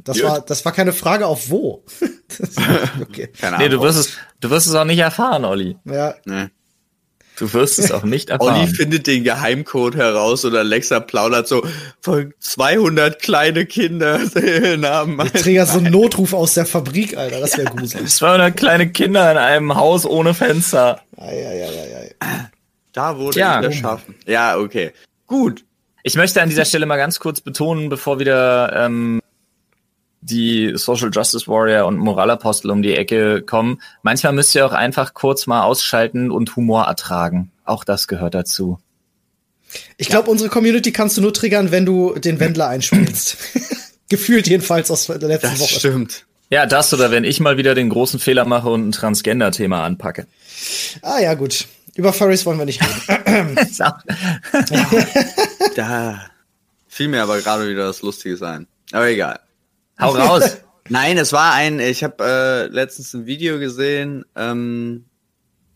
Das war, das war keine Frage auf wo. okay. Keine Ahnung. Nee, du wirst es, du wirst es auch nicht erfahren, Olli. Ja. Nee. Du wirst es auch nicht erfahren. Olli findet den Geheimcode heraus und Alexa plaudert so von 200 kleine Kinder Namen. Ich träger so einen Notruf aus der Fabrik, Alter. Das wäre gruselig. 200 kleine Kinder in einem Haus ohne Fenster. Ei, ei, ei, ei. Da wurde ja. ich erschaffen. Ja, okay. Gut. Ich möchte an dieser Stelle mal ganz kurz betonen, bevor wieder ähm, die Social Justice Warrior und Moralapostel um die Ecke kommen. Manchmal müsst ihr auch einfach kurz mal ausschalten und Humor ertragen. Auch das gehört dazu. Ich glaube, unsere Community kannst du nur triggern, wenn du den Wendler einspielst. Gefühlt jedenfalls aus der letzten das Woche. Das stimmt. Ja, das oder wenn ich mal wieder den großen Fehler mache und ein Transgender-Thema anpacke. Ah ja, gut. Über Furries wollen wir nicht reden. da fiel mir aber gerade wieder das Lustige sein. Aber egal. Hau raus. Nein, es war ein, ich habe äh, letztens ein Video gesehen ähm,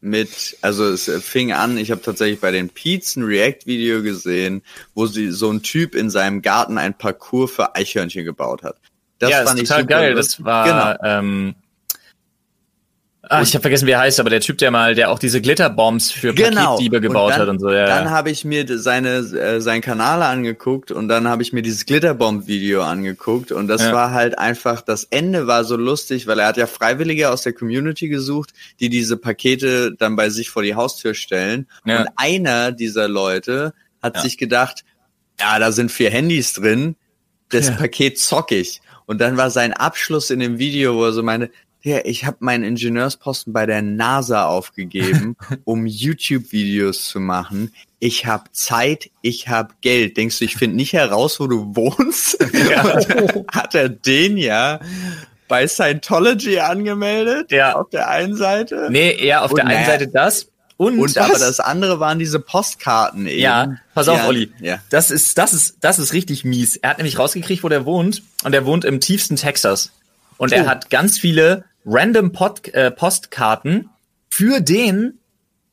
mit, also es fing an, ich habe tatsächlich bei den Peets ein React-Video gesehen, wo sie so ein Typ in seinem Garten ein Parcours für Eichhörnchen gebaut hat. Das ja, fand ist total geil. Das war genau. ähm, Ah, ich habe vergessen, wie er heißt, aber der Typ, der mal, der auch diese Glitterbombs für genau. Paketdiebe gebaut dann, hat und so. Ja, dann habe ich mir seine äh, seinen Kanal angeguckt und dann habe ich mir dieses Glitterbomb-Video angeguckt und das ja. war halt einfach, das Ende war so lustig, weil er hat ja Freiwillige aus der Community gesucht, die diese Pakete dann bei sich vor die Haustür stellen ja. und einer dieser Leute hat sich gedacht, ja, da sind vier Handys drin, das Paket zock ich. Und dann war sein Abschluss in dem Video, wo er so meine, ja, ich habe meinen Ingenieursposten bei der NASA aufgegeben, um YouTube-Videos zu machen. Ich habe Zeit, ich habe Geld. Denkst du, ich finde nicht heraus, wo du wohnst? Ja. hat er den ja bei Scientology angemeldet? Ja. Auf der einen Seite? Nee, ja, auf Und der einen Seite das. Und, und aber das andere waren diese Postkarten eben. Ja, pass auf, ja, Olli. Ja. Das ist, das ist, das ist richtig mies. Er hat nämlich rausgekriegt, wo der wohnt. Und er wohnt im tiefsten Texas. Und oh. er hat ganz viele random Pod, äh, Postkarten für den,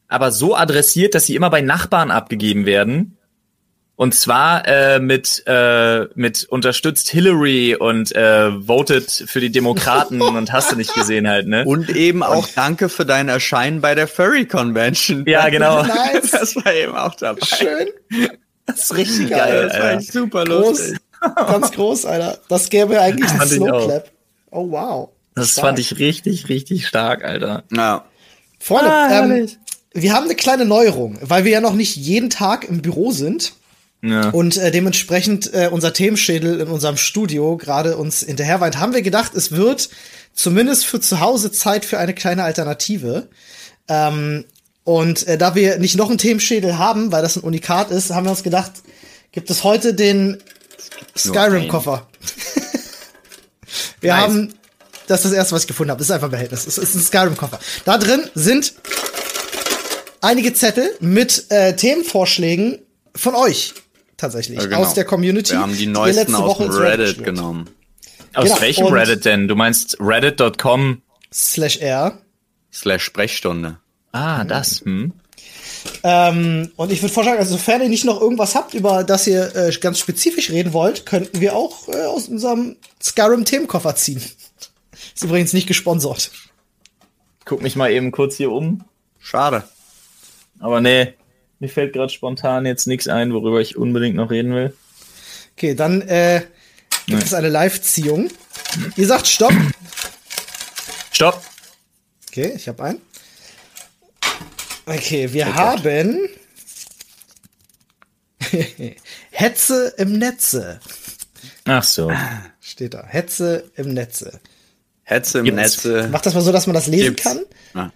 aber so adressiert, dass sie immer bei Nachbarn abgegeben werden. Und zwar äh, mit, äh, mit unterstützt Hillary und äh, voted für die Demokraten und hast du nicht gesehen halt, ne? Und eben auch danke für dein Erscheinen bei der Furry Convention. Ja, genau. Nice. Das war eben auch dabei. Schön. Das ist richtig geil. Das war echt super lustig. Groß, ganz groß, Alter. Das gäbe eigentlich einen Slow Clap. Oh wow. Das stark. fand ich richtig, richtig stark, Alter. Ja. Freunde, ah, ähm, wir haben eine kleine Neuerung, weil wir ja noch nicht jeden Tag im Büro sind. Ja. Und äh, dementsprechend äh, unser Themenschädel in unserem Studio gerade uns hinterherweint, haben wir gedacht, es wird zumindest für zu Hause Zeit für eine kleine Alternative. Ähm, und äh, da wir nicht noch einen Themenschädel haben, weil das ein Unikat ist, haben wir uns gedacht, gibt es heute den Skyrim-Koffer. wir nice. haben das ist das erste, was ich gefunden habe. Das ist einfach ein Behältnis. Das ist ein Skyrim-Koffer. Da drin sind einige Zettel mit äh, Themenvorschlägen von euch tatsächlich ja, genau. aus der Community. Wir haben die neuesten aus dem Reddit, Reddit genommen. Aus genau. welchem Und Reddit denn? Du meinst reddit.com slash r slash Sprechstunde. Ah, das. Hm. Ähm, und ich würde vorschlagen, also sofern ihr nicht noch irgendwas habt, über das ihr äh, ganz spezifisch reden wollt, könnten wir auch äh, aus unserem Skyrim-Themenkoffer ziehen. Ist übrigens nicht gesponsert. Guck mich mal eben kurz hier um. Schade. Aber nee, mir fällt gerade spontan jetzt nichts ein, worüber ich unbedingt noch reden will. Okay, dann äh, gibt nee. es eine Live-Ziehung. Ihr sagt Stopp. Stopp. Okay, ich habe einen. Okay, wir oh haben Hetze im Netze. Ach so. Steht da. Hetze im Netze. Hetze im Gibt's. Netze. Mach das mal so, dass man das lesen Gibt's. kann. Ah.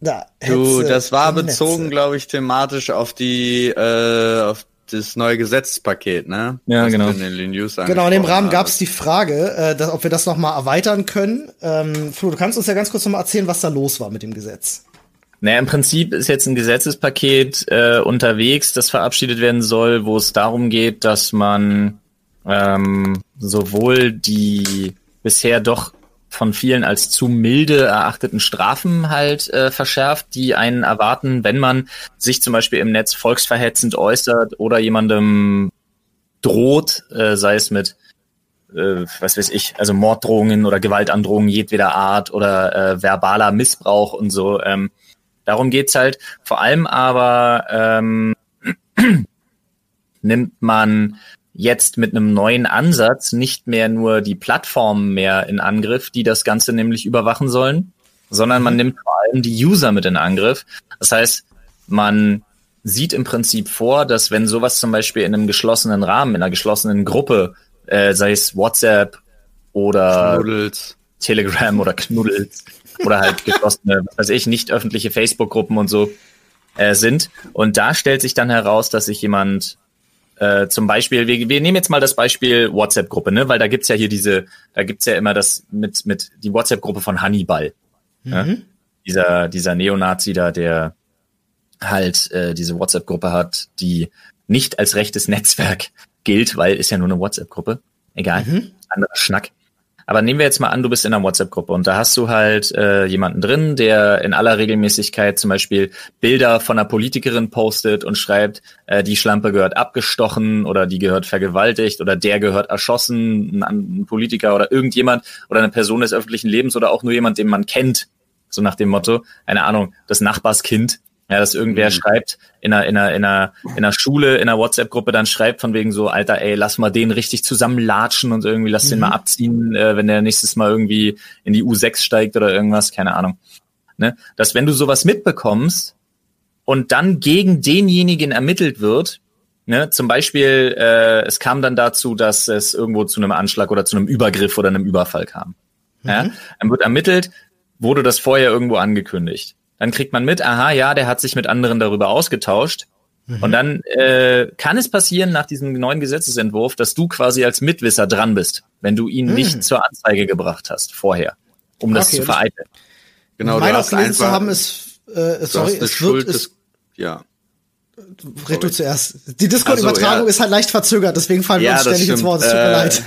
Da, Hetze du, das war bezogen, glaube ich, thematisch auf die, äh, auf das neue Gesetzespaket, ne? Ja, Was genau. In den News genau, in dem Rahmen gab es die Frage, äh, dass, ob wir das noch mal erweitern können. Ähm, Flo, du kannst uns ja ganz kurz noch mal erzählen, was da los war mit dem Gesetz. Naja, im Prinzip ist jetzt ein Gesetzespaket äh, unterwegs, das verabschiedet werden soll, wo es darum geht, dass man ähm, sowohl die bisher doch von vielen als zu milde erachteten Strafen halt äh, verschärft, die einen erwarten, wenn man sich zum Beispiel im Netz volksverhetzend äußert oder jemandem droht, äh, sei es mit äh, was weiß ich, also Morddrohungen oder Gewaltandrohungen jedweder Art oder äh, verbaler Missbrauch und so. Ähm, Darum geht's halt. Vor allem aber ähm, nimmt man jetzt mit einem neuen Ansatz nicht mehr nur die Plattformen mehr in Angriff, die das Ganze nämlich überwachen sollen, sondern man mhm. nimmt vor allem die User mit in Angriff. Das heißt, man sieht im Prinzip vor, dass wenn sowas zum Beispiel in einem geschlossenen Rahmen, in einer geschlossenen Gruppe, äh, sei es WhatsApp oder Knuddels. Telegram oder Knuddels oder halt geschlossene, was weiß ich, nicht öffentliche Facebook-Gruppen und so äh, sind. Und da stellt sich dann heraus, dass sich jemand äh, zum Beispiel, wir, wir nehmen jetzt mal das Beispiel WhatsApp-Gruppe, ne? Weil da gibt's ja hier diese, da gibt's ja immer das mit, mit die WhatsApp-Gruppe von Hannibal. Mhm. Ja? Dieser, dieser Neonazi da, der halt äh, diese WhatsApp-Gruppe hat, die nicht als rechtes Netzwerk gilt, weil ist ja nur eine WhatsApp-Gruppe. Egal, mhm. anderer Schnack. Aber nehmen wir jetzt mal an, du bist in einer WhatsApp-Gruppe und da hast du halt äh, jemanden drin, der in aller Regelmäßigkeit zum Beispiel Bilder von einer Politikerin postet und schreibt, äh, die Schlampe gehört abgestochen oder die gehört vergewaltigt oder der gehört erschossen, ein, ein Politiker oder irgendjemand oder eine Person des öffentlichen Lebens oder auch nur jemand, den man kennt, so nach dem Motto, eine Ahnung, das Nachbarskind ja, dass irgendwer mhm. schreibt in einer, in, einer, in, einer, in einer Schule, in einer WhatsApp-Gruppe dann schreibt von wegen so, Alter, ey, lass mal den richtig zusammenlatschen und irgendwie lass mhm. den mal abziehen, äh, wenn der nächstes Mal irgendwie in die U6 steigt oder irgendwas, keine Ahnung. Ne? Dass wenn du sowas mitbekommst und dann gegen denjenigen ermittelt wird, ne, zum Beispiel, äh, es kam dann dazu, dass es irgendwo zu einem Anschlag oder zu einem Übergriff oder einem Überfall kam. Mhm. Ja? Dann wird ermittelt, wurde das vorher irgendwo angekündigt dann kriegt man mit, aha, ja, der hat sich mit anderen darüber ausgetauscht. Mhm. Und dann äh, kann es passieren nach diesem neuen Gesetzesentwurf, dass du quasi als Mitwisser dran bist, wenn du ihn mhm. nicht zur Anzeige gebracht hast vorher, um das okay, zu vereiteln. Genau, mein gelesen zu haben ist, äh, sorry, es wird, es, ja. Red du zuerst. Die Discord-Übertragung also, ja. ist halt leicht verzögert, deswegen fallen ja, wir uns ständig ins Wort. Es tut mir äh, leid.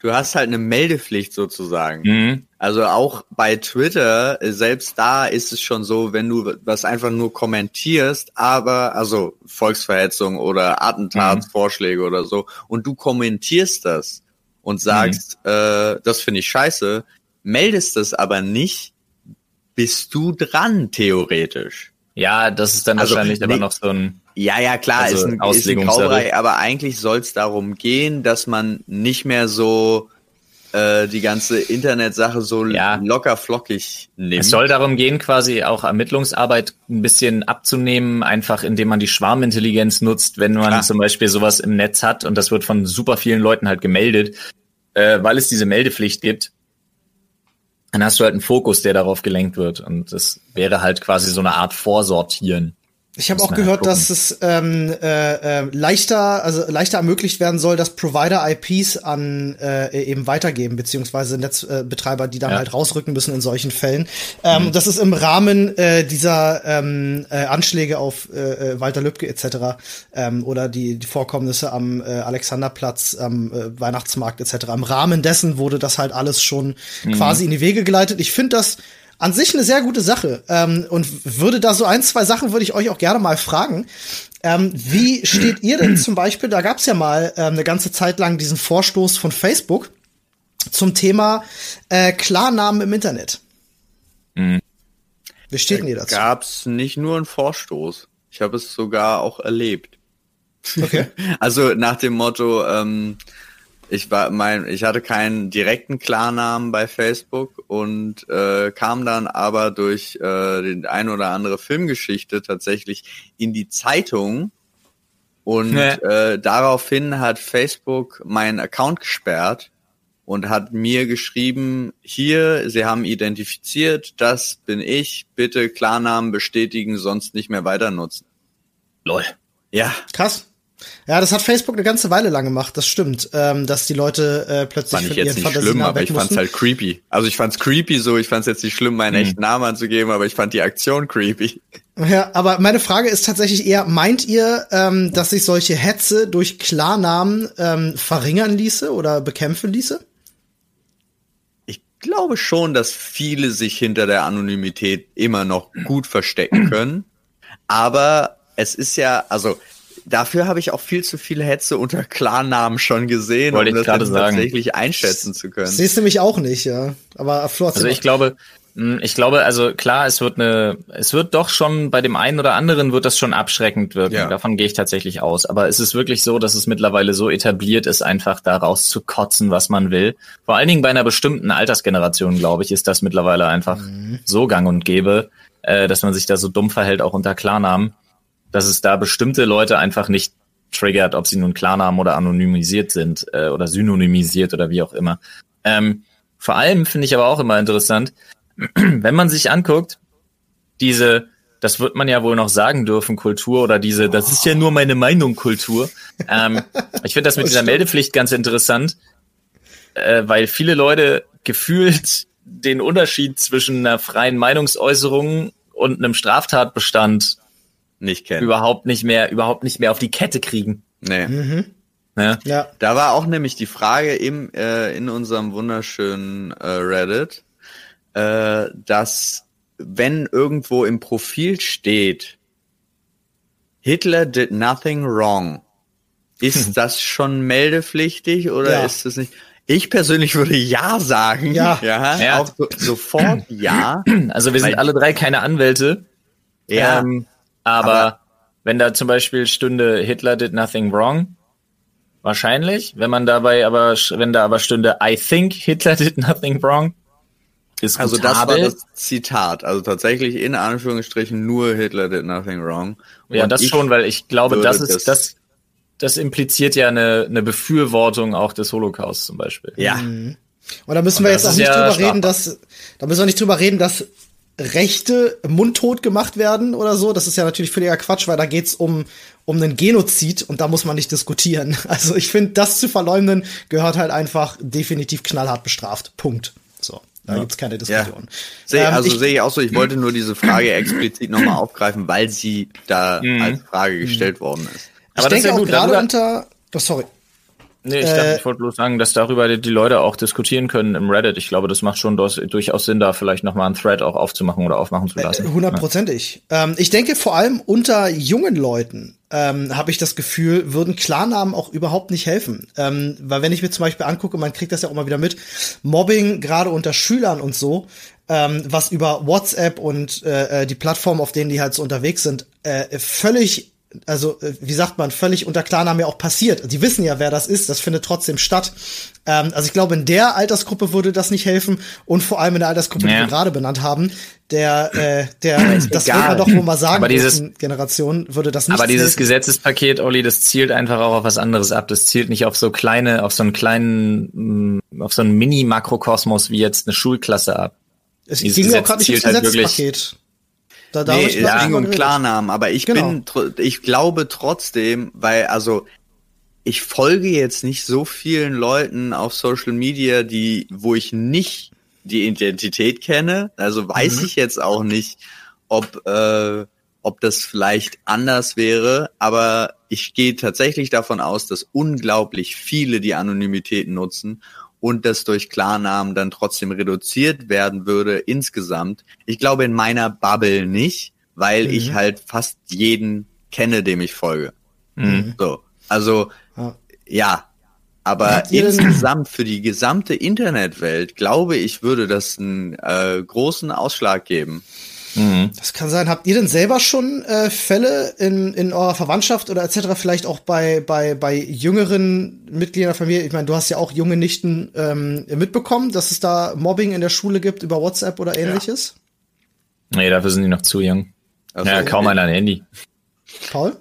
Du hast halt eine Meldepflicht sozusagen. Mhm. Also auch bei Twitter, selbst da ist es schon so, wenn du was einfach nur kommentierst, aber, also Volksverhetzung oder Attentatsvorschläge mhm. oder so, und du kommentierst das und sagst, mhm. äh, das finde ich scheiße, meldest das aber nicht, bist du dran, theoretisch. Ja, das ist dann also, wahrscheinlich aber noch so ein ja, ja, klar, also ist ein, ist ein Graubereich, aber eigentlich soll es darum gehen, dass man nicht mehr so äh, die ganze Internetsache so ja. locker flockig nimmt. Es soll darum gehen, quasi auch Ermittlungsarbeit ein bisschen abzunehmen, einfach indem man die Schwarmintelligenz nutzt, wenn man Klar. zum Beispiel sowas im Netz hat und das wird von super vielen Leuten halt gemeldet, äh, weil es diese Meldepflicht gibt. Dann hast du halt einen Fokus, der darauf gelenkt wird und das wäre halt quasi so eine Art Vorsortieren. Ich habe auch gehört, dass es ähm, äh, äh, leichter, also leichter ermöglicht werden soll, dass Provider IPs an äh, eben weitergeben, beziehungsweise Netzbetreiber, die dann ja. halt rausrücken müssen in solchen Fällen. Ähm, mhm. Das ist im Rahmen äh, dieser ähm, äh, Anschläge auf äh, äh Walter Lübcke etc. Ähm, oder die, die Vorkommnisse am äh, Alexanderplatz, am äh, Weihnachtsmarkt etc. Im Rahmen dessen wurde das halt alles schon mhm. quasi in die Wege geleitet. Ich finde das an sich eine sehr gute Sache. Ähm, und würde da so ein, zwei Sachen würde ich euch auch gerne mal fragen. Ähm, wie steht ihr denn zum Beispiel, da gab es ja mal ähm, eine ganze Zeit lang diesen Vorstoß von Facebook zum Thema äh, Klarnamen im Internet. Mhm. Wie steht denn ihr dazu? Gab's nicht nur einen Vorstoß. Ich habe es sogar auch erlebt. Okay. also nach dem Motto, ähm, ich war mein, ich hatte keinen direkten Klarnamen bei Facebook und äh, kam dann aber durch äh, den ein oder andere Filmgeschichte tatsächlich in die Zeitung und nee. äh, daraufhin hat Facebook meinen Account gesperrt und hat mir geschrieben, hier, Sie haben identifiziert, das bin ich, bitte Klarnamen bestätigen, sonst nicht mehr weiter nutzen. Lol. Ja. Krass. Ja, das hat Facebook eine ganze Weile lang gemacht, das stimmt, ähm, dass die Leute äh, plötzlich fand ich jetzt nicht schlimm, aber ich fand's halt creepy. Also ich fand's creepy so, ich fand's jetzt nicht schlimm, meinen hm. echten Namen anzugeben, aber ich fand die Aktion creepy. Ja, aber meine Frage ist tatsächlich eher, meint ihr, ähm, dass sich solche Hetze durch Klarnamen ähm, verringern ließe oder bekämpfen ließe? Ich glaube schon, dass viele sich hinter der Anonymität immer noch gut verstecken können. Aber es ist ja, also Dafür habe ich auch viel zu viel Hetze unter Klarnamen schon gesehen, Wollte um das tatsächlich einschätzen zu können. Siehst du mich auch nicht, ja. Aber Flor, Also ich glaube, Hm, ich glaube, also klar, es wird eine, es wird doch schon bei dem einen oder anderen wird das schon abschreckend wirken. Ja. Davon gehe ich tatsächlich aus. Aber es ist wirklich so, dass es mittlerweile so etabliert ist, einfach da rauszukotzen, was man will. Vor allen Dingen bei einer bestimmten Altersgeneration, glaube ich, ist das mittlerweile einfach mhm. so gang und gäbe, äh, dass man sich da so dumm verhält, auch unter Klarnamen, dass es da bestimmte Leute einfach nicht triggert, ob sie nun Klarnamen oder anonymisiert sind äh, oder synonymisiert oder wie auch immer. Ähm, vor allem finde ich aber auch immer interessant, wenn man sich anguckt, diese, das wird man ja wohl noch sagen dürfen, Kultur oder diese, das ist ja nur meine Meinung, Kultur. Ähm, ich finde das mit dieser Meldepflicht ganz interessant, äh, weil viele Leute gefühlt den Unterschied zwischen einer freien Meinungsäußerung und einem Straftatbestand nicht kennen. Überhaupt nicht mehr, überhaupt nicht mehr auf die Kette kriegen. Nee. Mhm. Ja. ja. Da war auch nämlich die Frage im, äh, in unserem wunderschönen äh, Reddit, äh, dass wenn irgendwo im Profil steht, Hitler did nothing wrong, ist das schon meldepflichtig oder ja. ist es nicht? Ich persönlich würde ja sagen. Ja, ja, ja. auch so, sofort ja. Also wir sind alle drei keine Anwälte. Ja. Ähm, aber, aber, wenn da zum Beispiel stünde Hitler did nothing wrong, wahrscheinlich. Wenn man dabei aber, wenn da aber stünde I think Hitler did nothing wrong, diskutabel. Also das war das Zitat. Also tatsächlich in Anführungsstrichen nur Hitler did nothing wrong. Und ja, das schon, weil ich glaube, das ist, das, das impliziert ja eine, eine Befürwortung auch des Holocaust zum Beispiel. Ja. Mhm. Und da müssen Und wir jetzt auch nicht ja drüber reden, dass, da müssen wir nicht drüber reden, dass Rechte mundtot gemacht werden oder so. Das ist ja natürlich völliger Quatsch, weil da geht's um, um einen Genozid und da muss man nicht diskutieren. Also ich finde, das zu verleumden gehört halt einfach definitiv knallhart bestraft. Punkt. So. Da ja. gibt's keine Diskussion. Ja. Seh, ähm, also sehe ich auch so, ich wollte nur diese Frage explizit nochmal aufgreifen, weil sie da mhm. als Frage gestellt worden ist. Aber ich denke ja auch gerade unter. Oh, sorry. Nee, ich, dachte, äh, ich wollte bloß sagen, dass darüber die Leute auch diskutieren können im Reddit. Ich glaube, das macht schon durchaus Sinn, da vielleicht nochmal einen Thread auch aufzumachen oder aufmachen zu lassen. Hundertprozentig. Ja. Ähm, ich denke vor allem unter jungen Leuten ähm, habe ich das Gefühl, würden Klarnamen auch überhaupt nicht helfen. Ähm, weil wenn ich mir zum Beispiel angucke, man kriegt das ja auch mal wieder mit, Mobbing gerade unter Schülern und so, ähm, was über WhatsApp und äh, äh die Plattformen, auf denen die halt so unterwegs sind, äh, völlig also äh, wie sagt man, völlig unter Klarnamen ja auch passiert. Die wissen ja, wer das ist, das findet trotzdem statt. Ähm, also ich glaube, in der Altersgruppe würde das nicht helfen und vor allem in der Altersgruppe, ja. die wir gerade benannt haben, der, äh, der, das wird man doch wohl mal sagen, aber dieses, Generation würde das nicht. Aber dieses helfen. Gesetzespaket, Olli, das zielt einfach auch auf was anderes ab. Das zielt nicht auf so kleine, auf so einen kleinen, mm, auf so einen Mini-Makrokosmos wie jetzt eine Schulklasse ab. Es ging ja auch gerade nicht ums halt Gesetzespaket. Da darf nee, ich ging um Klarnamen, aber ich genau. bin, ich glaube trotzdem, weil, also, ich folge jetzt nicht so vielen Leuten auf Social Media, die, wo ich nicht die Identität kenne. Also weiß mhm. ich jetzt auch nicht, ob, äh, ob das vielleicht anders wäre, aber ich gehe tatsächlich davon aus, dass unglaublich viele die Anonymität nutzen und das durch Klarnamen dann trotzdem reduziert werden würde insgesamt. Ich glaube in meiner Bubble nicht, weil mhm. ich halt fast jeden kenne, dem ich folge. Mhm. So, also ja, ja aber insgesamt für die gesamte Internetwelt glaube ich würde das einen äh, großen Ausschlag geben. Mhm. Das kann sein. Habt ihr denn selber schon äh, Fälle in, in eurer Verwandtschaft oder etc. vielleicht auch bei, bei, bei jüngeren Mitgliedern der Familie? Ich meine, du hast ja auch junge Nichten ähm, mitbekommen, dass es da Mobbing in der Schule gibt über WhatsApp oder ähnliches? Ja. Nee, dafür sind die noch zu jung. Also, ja, kaum einer ein Handy. Paul?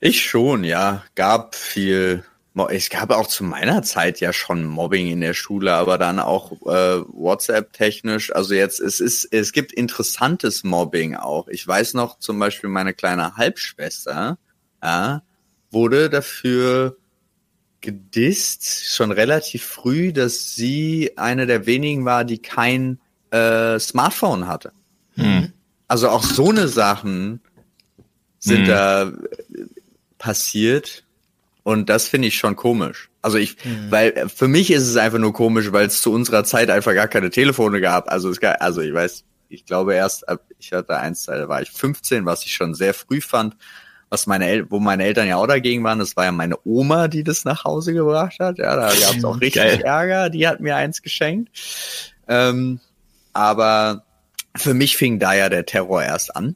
Ich schon, ja. Gab viel es gab auch zu meiner Zeit ja schon Mobbing in der Schule, aber dann auch äh, WhatsApp-technisch. Also jetzt, es ist, es gibt interessantes Mobbing auch. Ich weiß noch zum Beispiel meine kleine Halbschwester ja, wurde dafür gedisst, schon relativ früh, dass sie eine der wenigen war, die kein äh, Smartphone hatte. Hm. Also auch so eine Sachen sind hm. da passiert und das finde ich schon komisch. Also ich, mhm. weil äh, für mich ist es einfach nur komisch, weil es zu unserer Zeit einfach gar keine Telefone gab. Also es gab, also ich weiß, ich glaube erst, ich hatte eins, da war ich 15, was ich schon sehr früh fand, was meine El wo meine Eltern ja auch dagegen waren. Das war ja meine Oma, die das nach Hause gebracht hat. Ja, da gab es auch richtig Geil. Ärger. Die hat mir eins geschenkt. Ähm, aber für mich fing da ja der Terror erst an.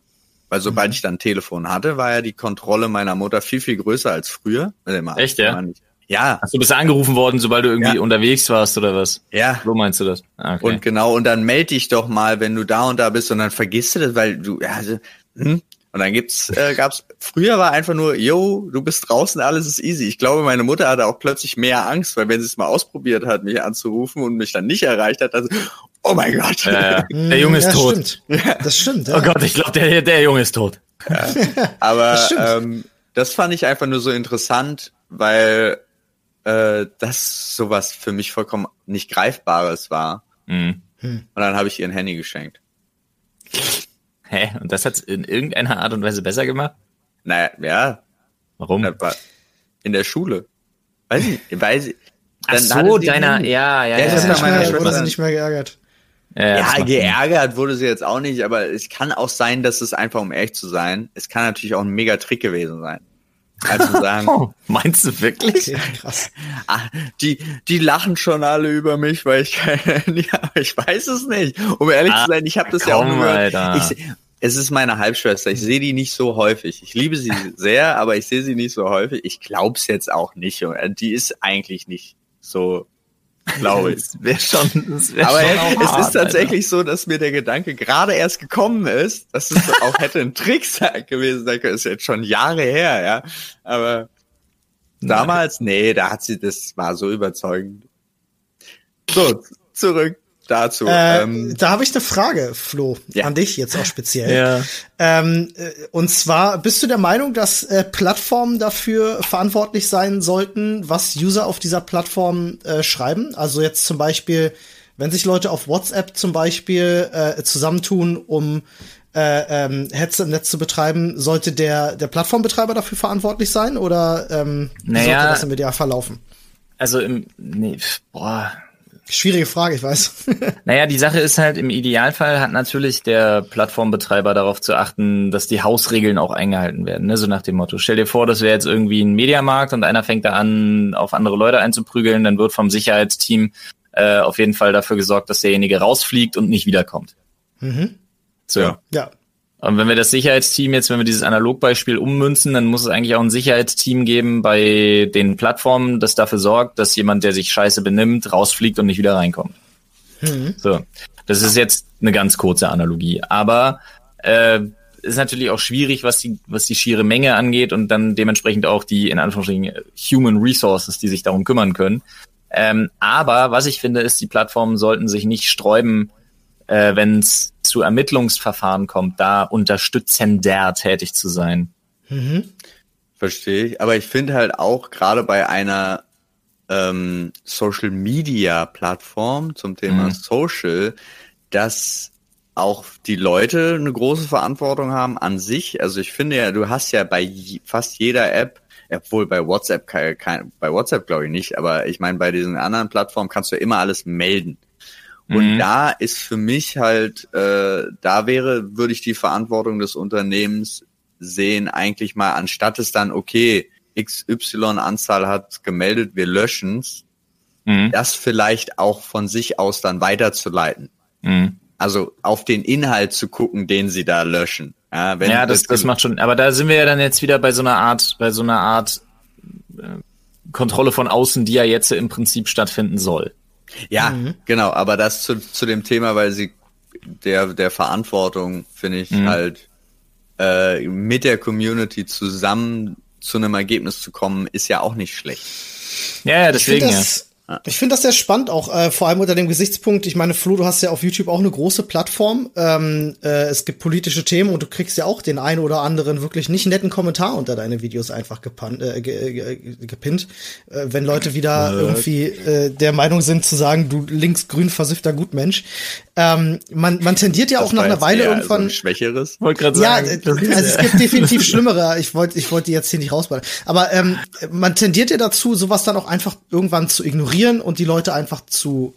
Weil sobald mhm. ich dann ein Telefon hatte, war ja die Kontrolle meiner Mutter viel, viel größer als früher. Echt, ja? Ja. Hast du bist angerufen worden, sobald du irgendwie ja. unterwegs warst oder was? Ja. So meinst du das? Ah, okay. Und genau, und dann melde dich doch mal, wenn du da und da bist und dann vergisst du das, weil du, ja, also, hm? Und dann gibt's, äh, gab's, früher war einfach nur, yo, du bist draußen, alles ist easy. Ich glaube, meine Mutter hatte auch plötzlich mehr Angst, weil wenn sie es mal ausprobiert hat, mich anzurufen und mich dann nicht erreicht hat, also, oh mein Gott. Äh, der Junge ist ja, tot. Stimmt. Das stimmt. Ja. Oh Gott, ich glaube, der, der Junge ist tot. Ja. Aber das, ähm, das fand ich einfach nur so interessant, weil äh, das sowas für mich vollkommen nicht Greifbares war. Mhm. Und dann habe ich ihr ein Handy geschenkt. Hä? Und das hat's in irgendeiner Art und Weise besser gemacht? Naja, ja. Warum? in der Schule. Weiß ich, weiß ich. Ach so, deiner, ja, ja, ja. ja. Nicht mehr, wurde sie nicht mehr geärgert. Ja, ja geärgert wurde sie jetzt auch nicht, aber es kann auch sein, dass es einfach, um ehrlich zu sein, es kann natürlich auch ein mega Trick gewesen sein. Also sagen. Oh, meinst du wirklich? Okay, krass. Ah, die, die lachen schon alle über mich, weil ich keine, ja, ich weiß es nicht. Um ehrlich ah, zu sein, ich habe das komm, ja auch nur. Alter. Ich, es ist meine Halbschwester. Ich sehe die nicht so häufig. Ich liebe sie sehr, aber ich sehe sie nicht so häufig. Ich glaub's jetzt auch nicht. Die ist eigentlich nicht so glaube ich. Wäre schon, wär Aber schon es, hart, ist tatsächlich Alter. so, dass mir der Gedanke gerade erst gekommen ist, dass es auch hätte ein Trick gewesen sein können. Das ist jetzt schon Jahre her, ja. Aber damals, nee, da hat sie, das war so überzeugend. So, zurück dazu. Äh, ähm, da habe ich eine Frage, Flo, ja. an dich jetzt auch speziell. Ja. Ähm, äh, und zwar, bist du der Meinung, dass äh, Plattformen dafür verantwortlich sein sollten, was User auf dieser Plattform äh, schreiben? Also jetzt zum Beispiel, wenn sich Leute auf WhatsApp zum Beispiel äh, zusammentun, um äh, ähm, Hetze im Netz zu betreiben, sollte der, der Plattformbetreiber dafür verantwortlich sein oder ähm, naja, sollte das im Ideal verlaufen? Also im, nee, boah, Schwierige Frage, ich weiß. naja, die Sache ist halt, im Idealfall hat natürlich der Plattformbetreiber darauf zu achten, dass die Hausregeln auch eingehalten werden. Ne? So nach dem Motto, stell dir vor, das wäre jetzt irgendwie ein Mediamarkt und einer fängt da an, auf andere Leute einzuprügeln, dann wird vom Sicherheitsteam äh, auf jeden Fall dafür gesorgt, dass derjenige rausfliegt und nicht wiederkommt. Mhm. So. Ja. ja. Und wenn wir das Sicherheitsteam jetzt, wenn wir dieses Analogbeispiel ummünzen, dann muss es eigentlich auch ein Sicherheitsteam geben bei den Plattformen, das dafür sorgt, dass jemand, der sich scheiße benimmt, rausfliegt und nicht wieder reinkommt. Mhm. So. Das ist jetzt eine ganz kurze Analogie. Aber äh, ist natürlich auch schwierig, was die, was die schiere Menge angeht und dann dementsprechend auch die, in Anführungsstrichen, Human Resources, die sich darum kümmern können. Ähm, aber was ich finde, ist, die Plattformen sollten sich nicht sträuben, äh, wenn es zu Ermittlungsverfahren kommt, da unterstützender tätig zu sein. Mhm. Verstehe ich. Aber ich finde halt auch gerade bei einer ähm, Social Media Plattform zum Thema mhm. Social, dass auch die Leute eine große Verantwortung haben an sich. Also ich finde ja, du hast ja bei fast jeder App, obwohl bei WhatsApp kein, bei WhatsApp glaube ich nicht, aber ich meine bei diesen anderen Plattformen kannst du immer alles melden. Und mhm. da ist für mich halt, äh, da wäre, würde ich die Verantwortung des Unternehmens sehen, eigentlich mal, anstatt es dann, okay, XY-Anzahl hat gemeldet, wir löschen's, mhm. das vielleicht auch von sich aus dann weiterzuleiten. Mhm. Also auf den Inhalt zu gucken, den sie da löschen. Ja, ja das, das macht schon, aber da sind wir ja dann jetzt wieder bei so einer Art, bei so einer Art äh, Kontrolle von außen, die ja jetzt im Prinzip stattfinden soll. Ja, mhm. genau, aber das zu, zu dem Thema, weil sie der, der Verantwortung, finde ich, mhm. halt äh, mit der Community zusammen zu einem Ergebnis zu kommen, ist ja auch nicht schlecht. Ja, ja deswegen ja. Ich finde das sehr spannend, auch äh, vor allem unter dem Gesichtspunkt, ich meine, Flo, du hast ja auf YouTube auch eine große Plattform. Ähm, äh, es gibt politische Themen und du kriegst ja auch den einen oder anderen wirklich nicht netten Kommentar unter deine Videos einfach gepannt, äh, gepinnt. Äh, wenn Leute wieder irgendwie äh, der Meinung sind zu sagen, du linksgrün versiffter Gutmensch. Ähm, man, man tendiert ja das auch nach einer Weile irgendwann. So ein schwächeres. Wollte gerade sagen. Ja, also es gibt definitiv schlimmere. Ich wollte ich wollte die jetzt hier nicht rausballen. Aber ähm, man tendiert ja dazu, sowas dann auch einfach irgendwann zu ignorieren und die Leute einfach zu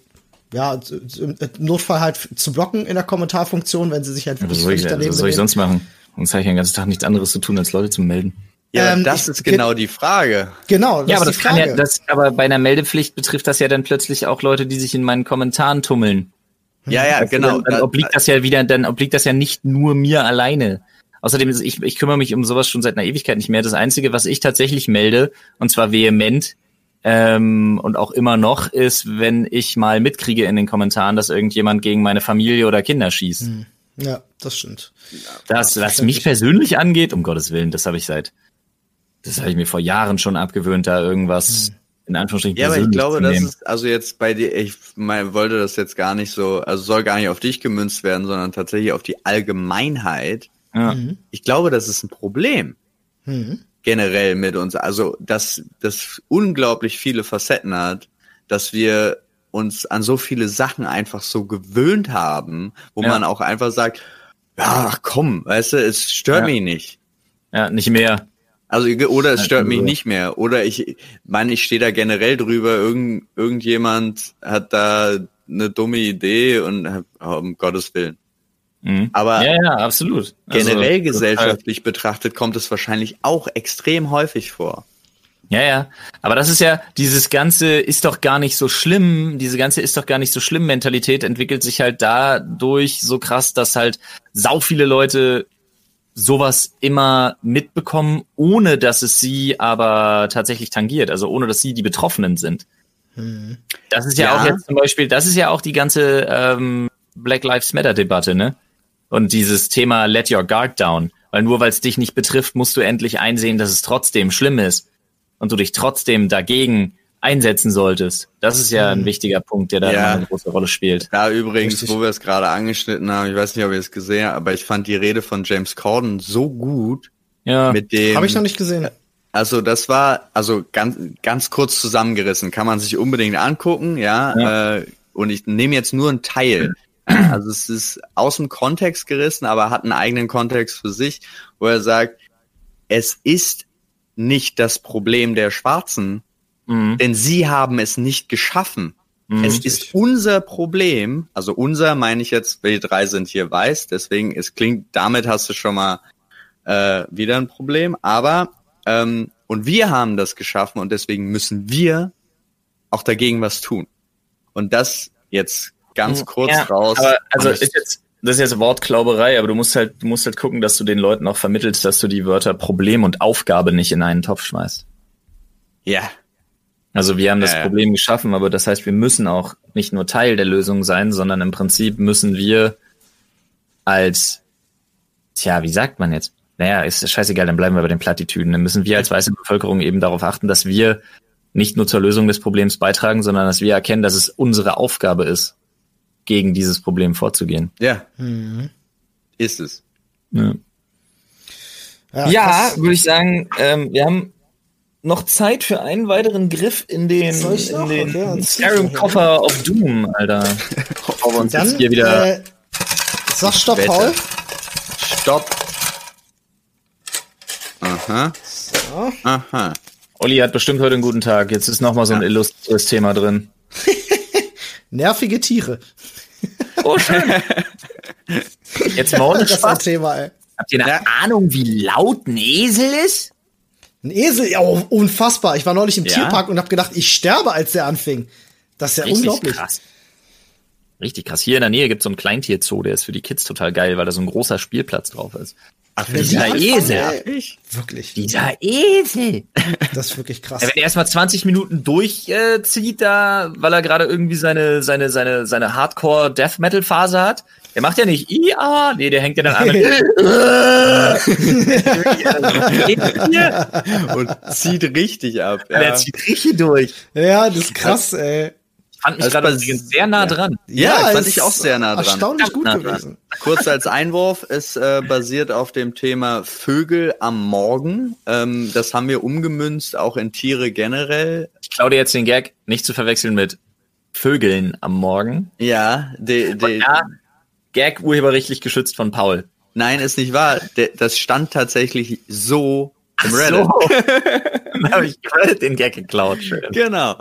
ja, im Notfall halt zu blocken in der Kommentarfunktion, wenn sie sich halt wirklich was soll ich, daneben Was soll ich sonst machen? Sonst habe ich den ganzen Tag nichts anderes zu tun, als Leute zu melden. Ja, ähm, das ich, ist genau die Frage. Genau. Das ja, aber das kann ja, das, aber bei einer Meldepflicht betrifft das ja dann plötzlich auch Leute, die sich in meinen Kommentaren tummeln. Ja, ja, genau. Dann, dann obliegt das ja wieder, dann obliegt das ja nicht nur mir alleine. Außerdem ist ich, ich kümmere mich um sowas schon seit einer Ewigkeit nicht mehr. Das Einzige, was ich tatsächlich melde, und zwar vehement, ähm, und auch immer noch, ist, wenn ich mal mitkriege in den Kommentaren, dass irgendjemand gegen meine Familie oder Kinder schießt. Hm. Ja, das stimmt. Das, was mich persönlich angeht, um Gottes Willen, das habe ich seit, das habe ich mir vor Jahren schon abgewöhnt, da irgendwas hm. in Anführungsstrichen Ja, aber ich glaube, das ist, also jetzt bei dir, ich mein, wollte das jetzt gar nicht so, also soll gar nicht auf dich gemünzt werden, sondern tatsächlich auf die Allgemeinheit. Ja. Mhm. Ich glaube, das ist ein Problem. Mhm. Generell mit uns. Also, dass das unglaublich viele Facetten hat, dass wir uns an so viele Sachen einfach so gewöhnt haben, wo ja. man auch einfach sagt, ja, komm, weißt du, es stört ja. mich nicht. Ja, nicht mehr. Also, oder es stört mich nicht mehr. Oder ich meine, ich stehe da generell drüber, irgend, irgendjemand hat da eine dumme Idee und oh, um Gottes Willen. Mhm. Aber ja, ja, absolut. Also, generell gesellschaftlich total. betrachtet kommt es wahrscheinlich auch extrem häufig vor. Ja, ja. Aber das ist ja, dieses ganze ist doch gar nicht so schlimm, diese ganze ist doch gar nicht so schlimm Mentalität entwickelt sich halt dadurch so krass, dass halt sau viele Leute sowas immer mitbekommen, ohne dass es sie aber tatsächlich tangiert, also ohne dass sie die Betroffenen sind. Hm. Das ist ja, ja, auch jetzt zum Beispiel, das ist ja auch die ganze ähm, Black Lives Matter Debatte, ne? Und dieses Thema Let Your Guard Down. Weil nur weil es dich nicht betrifft, musst du endlich einsehen, dass es trotzdem schlimm ist und du dich trotzdem dagegen einsetzen solltest. Das ist ja ein mhm. wichtiger Punkt, der da ja. eine große Rolle spielt. Ja, übrigens, Richtig. wo wir es gerade angeschnitten haben, ich weiß nicht, ob ihr es gesehen habt, aber ich fand die Rede von James Corden so gut. Ja, mit dem. Habe ich noch nicht gesehen. Also das war, also ganz, ganz kurz zusammengerissen, kann man sich unbedingt angucken, ja. ja. Äh, und ich nehme jetzt nur einen Teil. Also es ist aus dem Kontext gerissen, aber hat einen eigenen Kontext für sich, wo er sagt, es ist nicht das Problem der Schwarzen, mhm. denn sie haben es nicht geschaffen. Mhm. Es ist unser Problem, also unser meine ich jetzt, wir drei sind hier weiß, deswegen es klingt, damit hast du schon mal äh, wieder ein Problem, aber ähm, und wir haben das geschaffen und deswegen müssen wir auch dagegen was tun. Und das jetzt ganz hm, kurz ja, raus. Aber also ist jetzt, das ist jetzt Wortklauberei, aber du musst halt, du musst halt gucken, dass du den Leuten auch vermittelst, dass du die Wörter Problem und Aufgabe nicht in einen Topf schmeißt. Ja. Also wir haben das äh. Problem geschaffen, aber das heißt, wir müssen auch nicht nur Teil der Lösung sein, sondern im Prinzip müssen wir als, tja, wie sagt man jetzt? Naja, ist scheißegal, dann bleiben wir bei den Plattitüden. Dann müssen wir als weiße Bevölkerung eben darauf achten, dass wir nicht nur zur Lösung des Problems beitragen, sondern dass wir erkennen, dass es unsere Aufgabe ist, gegen dieses Problem vorzugehen. Ja. Mhm. Ist es. Ja, ja, ja würde ich sagen, ähm, wir haben noch Zeit für einen weiteren Griff in den, in den okay, Skyrim-Koffer of Doom, Alter. Wir uns Dann, jetzt hier wieder. Äh, sag Stopp, Wetter. Paul. Stopp. Aha. So. Aha. Olli hat bestimmt heute einen guten Tag. Jetzt ist noch mal so ein ja. illustres Thema drin. Nervige Tiere. Oh, schön. Jetzt mal ohne Spaß. Thema, ey. Habt ihr eine ja. Ahnung, wie laut ein Esel ist? Ein Esel, ja, oh, unfassbar. Ich war neulich im ja. Tierpark und habe gedacht, ich sterbe, als der anfing. Das ist ja Richtig unglaublich. Krass. Richtig krass. Hier in der Nähe gibt es so einen Kleintierzoo, der ist für die Kids total geil, weil da so ein großer Spielplatz drauf ist. Ach, dieser Esel. Ey. Wirklich. Dieser Esel. Das ist wirklich krass. Ja, wenn er erstmal 20 Minuten durchzieht, äh, da, weil er gerade irgendwie seine, seine, seine, seine Hardcore Death Metal Phase hat, der macht ja nicht IA, nee, der hängt ja dann an. und zieht richtig ab. Ja. Der zieht richtig durch. Ja, das ist krass, ey fand mich gerade sehr nah dran. Ja, ja fand ich auch sehr nah dran. Erstaunlich gut nah gewesen. Kurz als Einwurf, es äh, basiert auf dem Thema Vögel am Morgen. Ähm, das haben wir umgemünzt, auch in Tiere generell. Ich klaue dir jetzt den Gag, nicht zu verwechseln mit Vögeln am Morgen. Ja, de, de, ja, Gag urheberrechtlich geschützt von Paul. Nein, ist nicht wahr. De, das stand tatsächlich so im Reddit. So. Dann habe ich den Gag geklaut. Schön. Genau.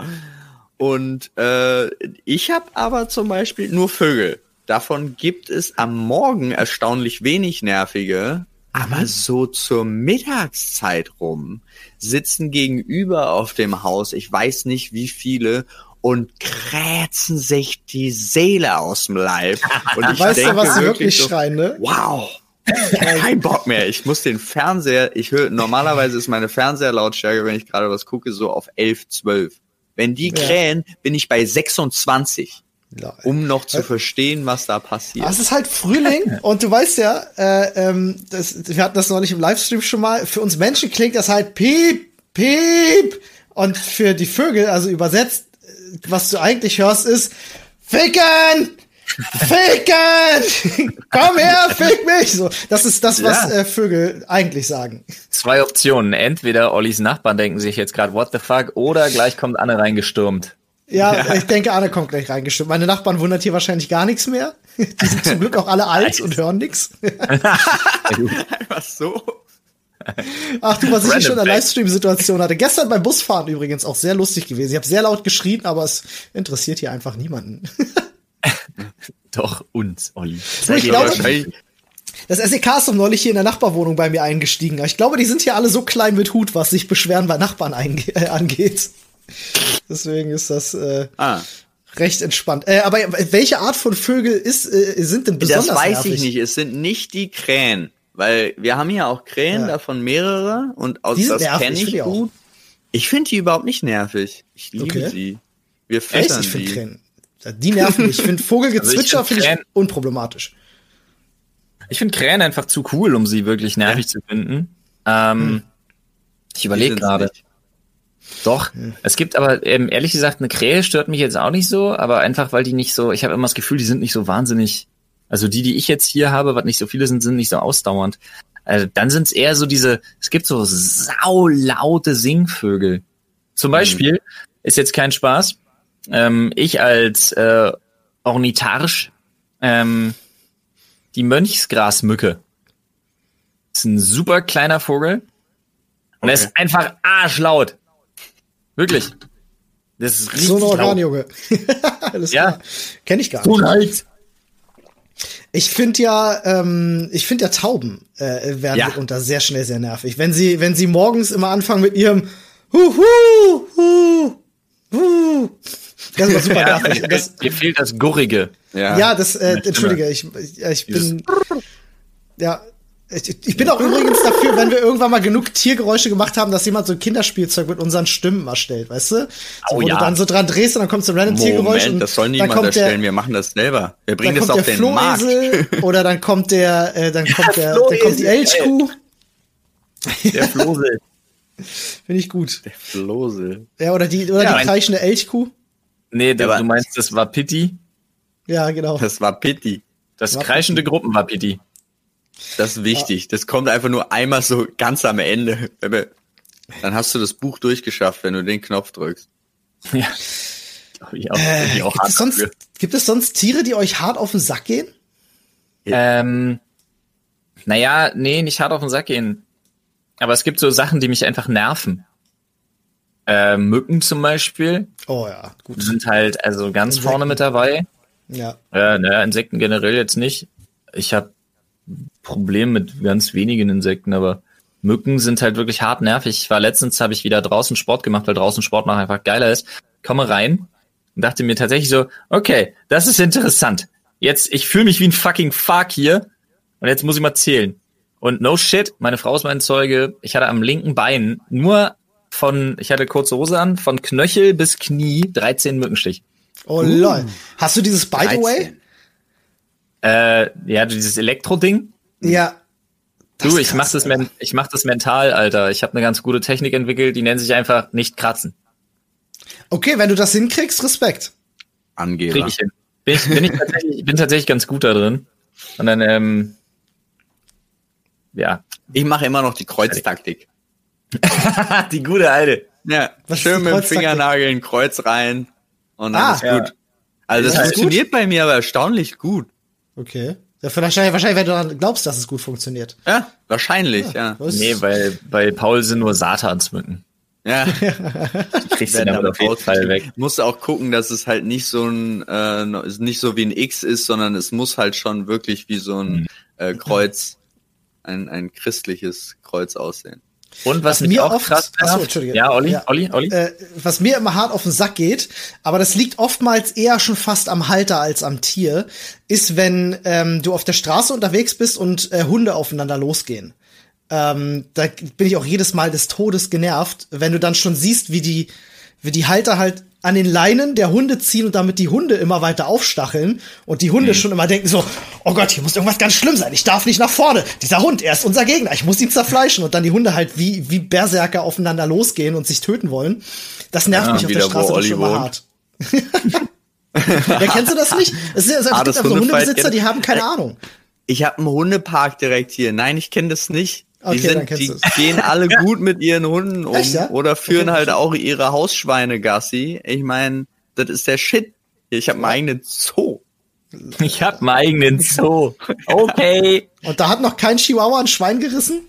Und äh, ich habe aber zum Beispiel nur Vögel. Davon gibt es am Morgen erstaunlich wenig nervige, aber mhm. so zur Mittagszeit rum sitzen gegenüber auf dem Haus, ich weiß nicht wie viele, und kräzen sich die Seele aus dem Leib. Und ich weißt denke du, was sie wirklich so, schreien, ne? Wow. Kein Bock mehr. Ich muss den Fernseher, ich höre, normalerweise ist meine Fernseherlautstärke, wenn ich gerade was gucke, so auf 11, 12. Wenn die krähen, ja. bin ich bei 26. Um noch zu verstehen, was da passiert. Es ist halt Frühling und du weißt ja, äh, ähm, das, wir hatten das neulich im Livestream schon mal. Für uns Menschen klingt das halt piep, piep. Und für die Vögel, also übersetzt, was du eigentlich hörst, ist Ficken! Ficken! Komm her, fick mich! So, das ist das, was ja. äh, Vögel eigentlich sagen. Zwei Optionen. Entweder Ollis Nachbarn denken sich jetzt gerade, what the fuck, oder gleich kommt Anne reingestürmt. Ja, ja, ich denke, Anne kommt gleich reingestürmt. Meine Nachbarn wundert hier wahrscheinlich gar nichts mehr. Die sind zum Glück auch alle alt und hören nichts. Einfach so. Ach du, was ich hier schon in der Livestream-Situation hatte. Gestern beim Busfahren übrigens auch sehr lustig gewesen. Ich habe sehr laut geschrien, aber es interessiert hier einfach niemanden. Doch uns, Olli. Ich glaube, das SEK ist doch neulich hier in der Nachbarwohnung bei mir eingestiegen. Ich glaube, die sind hier alle so klein mit Hut, was sich Beschweren bei Nachbarn äh, angeht. Deswegen ist das äh, ah. recht entspannt. Äh, aber welche Art von Vögel ist, äh, sind denn besonders Das weiß nervig? ich nicht. Es sind nicht die Krähen. Weil wir haben hier auch Krähen, ja. davon mehrere. Und aus, das kenne ich, ich gut. Ich finde die überhaupt nicht nervig. Ich liebe okay. sie. Wir füttern Echt? Ich die. Krähen. Die nerven mich. Ich finde Vogelgezwitscher also finde ich, find ich unproblematisch. Ich finde Krähen einfach zu cool, um sie wirklich nervig ja. zu finden. Ähm, hm. Ich überlege gerade. Doch, hm. es gibt aber ähm, ehrlich gesagt, eine Krähe stört mich jetzt auch nicht so, aber einfach, weil die nicht so, ich habe immer das Gefühl, die sind nicht so wahnsinnig, also die, die ich jetzt hier habe, was nicht so viele sind, sind nicht so ausdauernd. Also dann sind es eher so diese, es gibt so saulaute Singvögel. Zum hm. Beispiel, hm. ist jetzt kein Spaß, ähm, ich als äh, Ornitharsch, ähm, die Mönchsgrasmücke. ist ein super kleiner Vogel. Und okay. er ist einfach arschlaut. Wirklich. Das ist richtig so ein Organ, Junge. Alles ja. Kenn ich gar nicht. Halt. Ich finde ja, ähm, ich finde ja Tauben äh, werden ja. mitunter sehr schnell sehr nervig. Wenn sie, wenn sie morgens immer anfangen mit ihrem Huhu, hu, hu. Das war super ja, nervig. Das, Dir fehlt das Gurrige. Ja, ja das, äh, entschuldige, ich, ich, ich bin, ja, ich, ich bin auch übrigens dafür, wenn wir irgendwann mal genug Tiergeräusche gemacht haben, dass jemand so ein Kinderspielzeug mit unseren Stimmen erstellt, weißt du? So, oh, wo ja. du dann so dran drehst und dann kommt so ein random Moment, Tiergeräusch. Und das soll niemand erstellen, der, wir machen das selber. Wir bringen das auf den Flohesel, Markt. Oder dann kommt der, äh, dann kommt der, der, dann kommt die Elchkuh. Der Flosel. Finde ich gut. Der Flosel. Ja, oder die, oder ja, die kreischende Elchkuh. Nee, der, du meinst, das war Pitti? Ja, genau. Das war Pitti. Das war kreischende Pitti. Gruppen war Pitti. Das ist wichtig. Das kommt einfach nur einmal so ganz am Ende. Dann hast du das Buch durchgeschafft, wenn du den Knopf drückst. Ja. Ich auch, äh, ich auch gibt, es sonst, gibt es sonst Tiere, die euch hart auf den Sack gehen? Ähm, naja, nee, nicht hart auf den Sack gehen. Aber es gibt so Sachen, die mich einfach nerven. Äh, Mücken zum Beispiel. Oh ja, gut. Sind halt also ganz Insekten. vorne mit dabei. Ja. Äh, naja, Insekten generell jetzt nicht. Ich habe Problem mit ganz wenigen Insekten, aber Mücken sind halt wirklich hart nervig. Ich war letztens, habe ich wieder draußen Sport gemacht, weil draußen Sport machen einfach geiler ist. Komme rein und dachte mir tatsächlich so, okay, das ist interessant. Jetzt, ich fühle mich wie ein fucking Fuck hier und jetzt muss ich mal zählen. Und no shit, meine Frau ist mein Zeuge. Ich hatte am linken Bein nur von, ich hatte kurze Hose an, von Knöchel bis Knie 13 Mückenstich. Oh uh. lol. Hast du dieses By the way? Äh, ja, dieses Elektro-Ding. Ja. Du, ich mach das, ich mach das mental, Alter. Ich habe eine ganz gute Technik entwickelt, die nennt sich einfach nicht kratzen. Okay, wenn du das hinkriegst, Respekt. Angeber. Krieg ich hin. Bin, ich, bin, ich tatsächlich, bin tatsächlich ganz gut da drin. Und dann, ähm, ja. Ich mache immer noch die Kreuztaktik. die gute alte. Ja, Was schön mit dem Fingernagel ein Kreuz rein und dann ah, ist gut. Ja. Also das, das funktioniert gut? bei mir aber erstaunlich gut. Okay. Ja, wahrscheinlich, wahrscheinlich, wenn du daran glaubst, dass es gut funktioniert. Ja, wahrscheinlich, ja. ja. Nee, weil bei Paul sind nur Satansmücken. Ja. Die kriegst du dann auf jeden Fall weg. Musst auch gucken, dass es halt nicht so ein, äh, nicht so wie ein X ist, sondern es muss halt schon wirklich wie so ein mhm. äh, Kreuz, ein, ein christliches Kreuz aussehen. Und was, was mir auch krass achso, Entschuldige. Ja, Olli, ja. Olli, Olli. Äh, was mir immer hart auf den Sack geht, aber das liegt oftmals eher schon fast am Halter als am Tier, ist, wenn ähm, du auf der Straße unterwegs bist und äh, Hunde aufeinander losgehen. Ähm, da bin ich auch jedes Mal des Todes genervt, wenn du dann schon siehst, wie die, wie die Halter halt an den Leinen der Hunde ziehen und damit die Hunde immer weiter aufstacheln und die Hunde mhm. schon immer denken so, oh Gott, hier muss irgendwas ganz schlimm sein, ich darf nicht nach vorne, dieser Hund, er ist unser Gegner, ich muss ihn zerfleischen und dann die Hunde halt wie, wie Berserker aufeinander losgehen und sich töten wollen. Das nervt ja, mich auf der Straße schon immer hart. ja, kennst du das nicht? Es, ist, es ah, gibt so Hundebesitzer, die haben keine Ahnung. Ich habe einen Hundepark direkt hier. Nein, ich kenne das nicht. Okay, die, sind, die gehen alle gut mit ihren Hunden um Echt, ja? oder führen okay. halt auch ihre Hausschweine Gassi. Ich meine, das ist der Shit. Ich habe meinen eigenen Zoo. Ich habe meinen eigenen Zoo. Okay. Und da hat noch kein Chihuahua ein Schwein gerissen?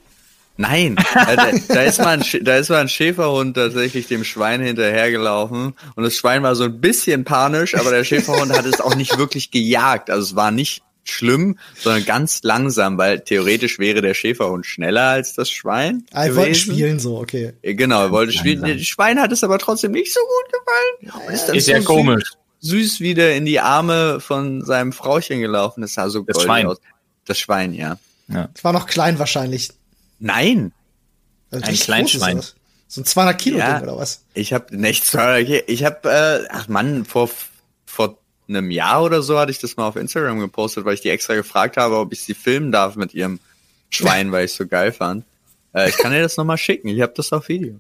Nein, da, da, ist mal ein, da ist mal ein Schäferhund tatsächlich dem Schwein hinterhergelaufen und das Schwein war so ein bisschen panisch, aber der Schäferhund hat es auch nicht wirklich gejagt. Also es war nicht schlimm, sondern ganz langsam, weil theoretisch wäre der Schäferhund schneller als das Schwein. Ah, er wollte spielen so, okay. Äh, genau, er wollte spielen. Das Schwein hat es aber trotzdem nicht so gut gefallen. Ist, ist ja so komisch. Süß, wieder in die Arme von seinem Frauchen gelaufen. Das sah so das Schwein. aus. Das Schwein, ja. ja. Das war noch klein wahrscheinlich. Nein. Also ein Kleinschwein. So ein 200 Kilo ja, Ding oder was? Ich habe nicht 200 Kilo. Ich habe, äh, ach Mann, vor einem Jahr oder so hatte ich das mal auf Instagram gepostet, weil ich die extra gefragt habe, ob ich sie filmen darf mit ihrem Schwein, weil ich so geil fand. Äh, ich kann dir das nochmal schicken. Ich habe das auf Video.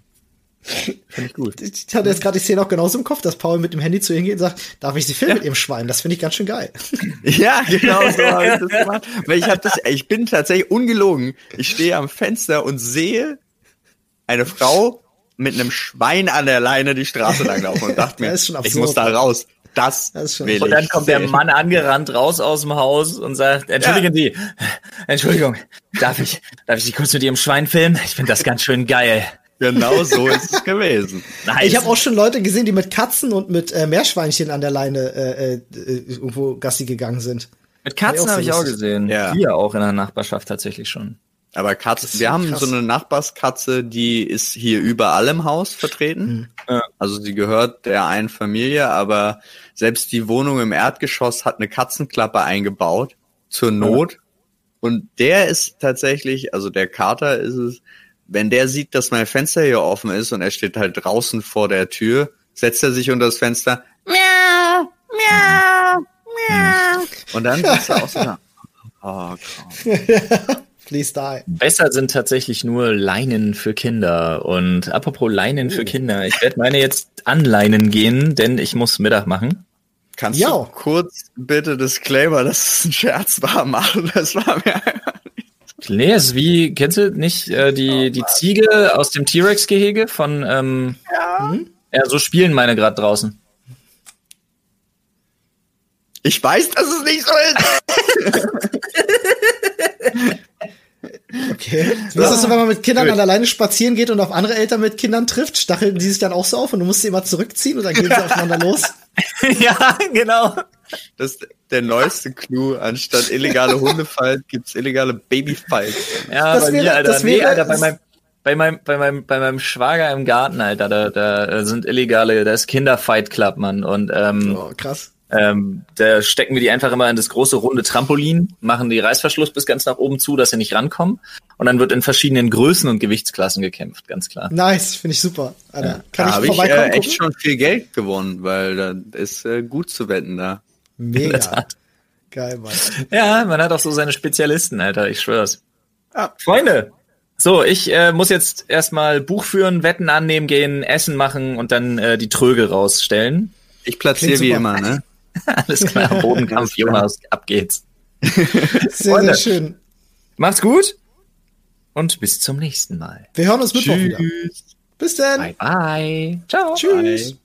Finde ich gut. Ich hatte jetzt gerade die Szene auch genauso im Kopf, dass Paul mit dem Handy zu ihr geht und sagt, darf ich sie filmen ja. mit ihrem Schwein? Das finde ich ganz schön geil. Ja, genau so habe ich das gemacht. Weil ich habe das, ich bin tatsächlich ungelogen. Ich stehe am Fenster und sehe eine Frau mit einem Schwein an der Leine die Straße lang laufen und dachte mir, ich muss da raus. Das, das will Und dann kommt der Mann angerannt raus aus dem Haus und sagt, entschuldigen ja. Sie, Entschuldigung, darf ich, darf ich Sie kurz mit Ihrem Schwein filmen? Ich finde das ganz schön geil. Genau so ist es gewesen. Nice. Ich habe auch schon Leute gesehen, die mit Katzen und mit äh, Meerschweinchen an der Leine äh, äh, irgendwo Gassi gegangen sind. Mit Katzen habe ich auch gesehen. Ja. Hier auch in der Nachbarschaft tatsächlich schon. Aber Katzen, wir haben krass. so eine Nachbarskatze, die ist hier überall im Haus vertreten. Mhm. Also sie gehört der einen Familie, aber selbst die Wohnung im Erdgeschoss hat eine Katzenklappe eingebaut zur Not. Ja. Und der ist tatsächlich, also der Kater ist es, wenn der sieht, dass mein Fenster hier offen ist und er steht halt draußen vor der Tür, setzt er sich unter das Fenster, miau, miau, miau. Und dann ist er auch so, oh, Please die. Besser sind tatsächlich nur Leinen für Kinder. Und apropos Leinen für oh. Kinder, ich werde meine jetzt anleinen gehen, denn ich muss Mittag machen. Kannst jo. du kurz bitte Disclaimer, dass es ein Scherz war, machen? Das war mir einfach Nee, es ist wie, kennst du nicht äh, die, die Ziege aus dem T-Rex-Gehege von, ähm, ja. Hm? ja, so spielen meine gerade draußen. Ich weiß, dass es nicht so ist. okay. Wie ist das so, wenn man mit Kindern dann alleine spazieren geht und auf andere Eltern mit Kindern trifft? Stacheln die sich dann auch so auf und du musst sie immer zurückziehen und dann gehen sie aufeinander los? ja, genau. Das ist der neueste Clou. Anstatt illegale Hundefallen gibt's illegale Babyfallen. Ja, das bei wäre, mir, Alter. Das wäre, nee, Alter, bei meinem, bei meinem, bei meinem, bei meinem Schwager im Garten, Alter, da, da sind illegale, da ist Kinderfight Club, Mann. Und ähm, oh, krass. Ähm, da stecken wir die einfach immer in das große runde Trampolin, machen die Reißverschluss bis ganz nach oben zu, dass sie nicht rankommen. Und dann wird in verschiedenen Größen und Gewichtsklassen gekämpft, ganz klar. Nice, finde ich super. Alter, ja. Kann da ich habe ich äh, echt schon viel Geld gewonnen, weil da ist äh, gut zu wetten da. Mega. Geil, Mann. Ja, man hat auch so seine Spezialisten, Alter, ich schwör's. Ja. Freunde, so, ich äh, muss jetzt erstmal Buch führen, Wetten annehmen gehen, Essen machen und dann äh, die Tröge rausstellen. Ich platziere wie immer, ne? Alles klar, Bodenkampf, Jonas, ab geht's. Sehr, sehr schön. Macht's gut und bis zum nächsten Mal. Wir hören uns Mittwoch wieder. Bis dann. Bye, bye. Ciao. Tschüss. Bye.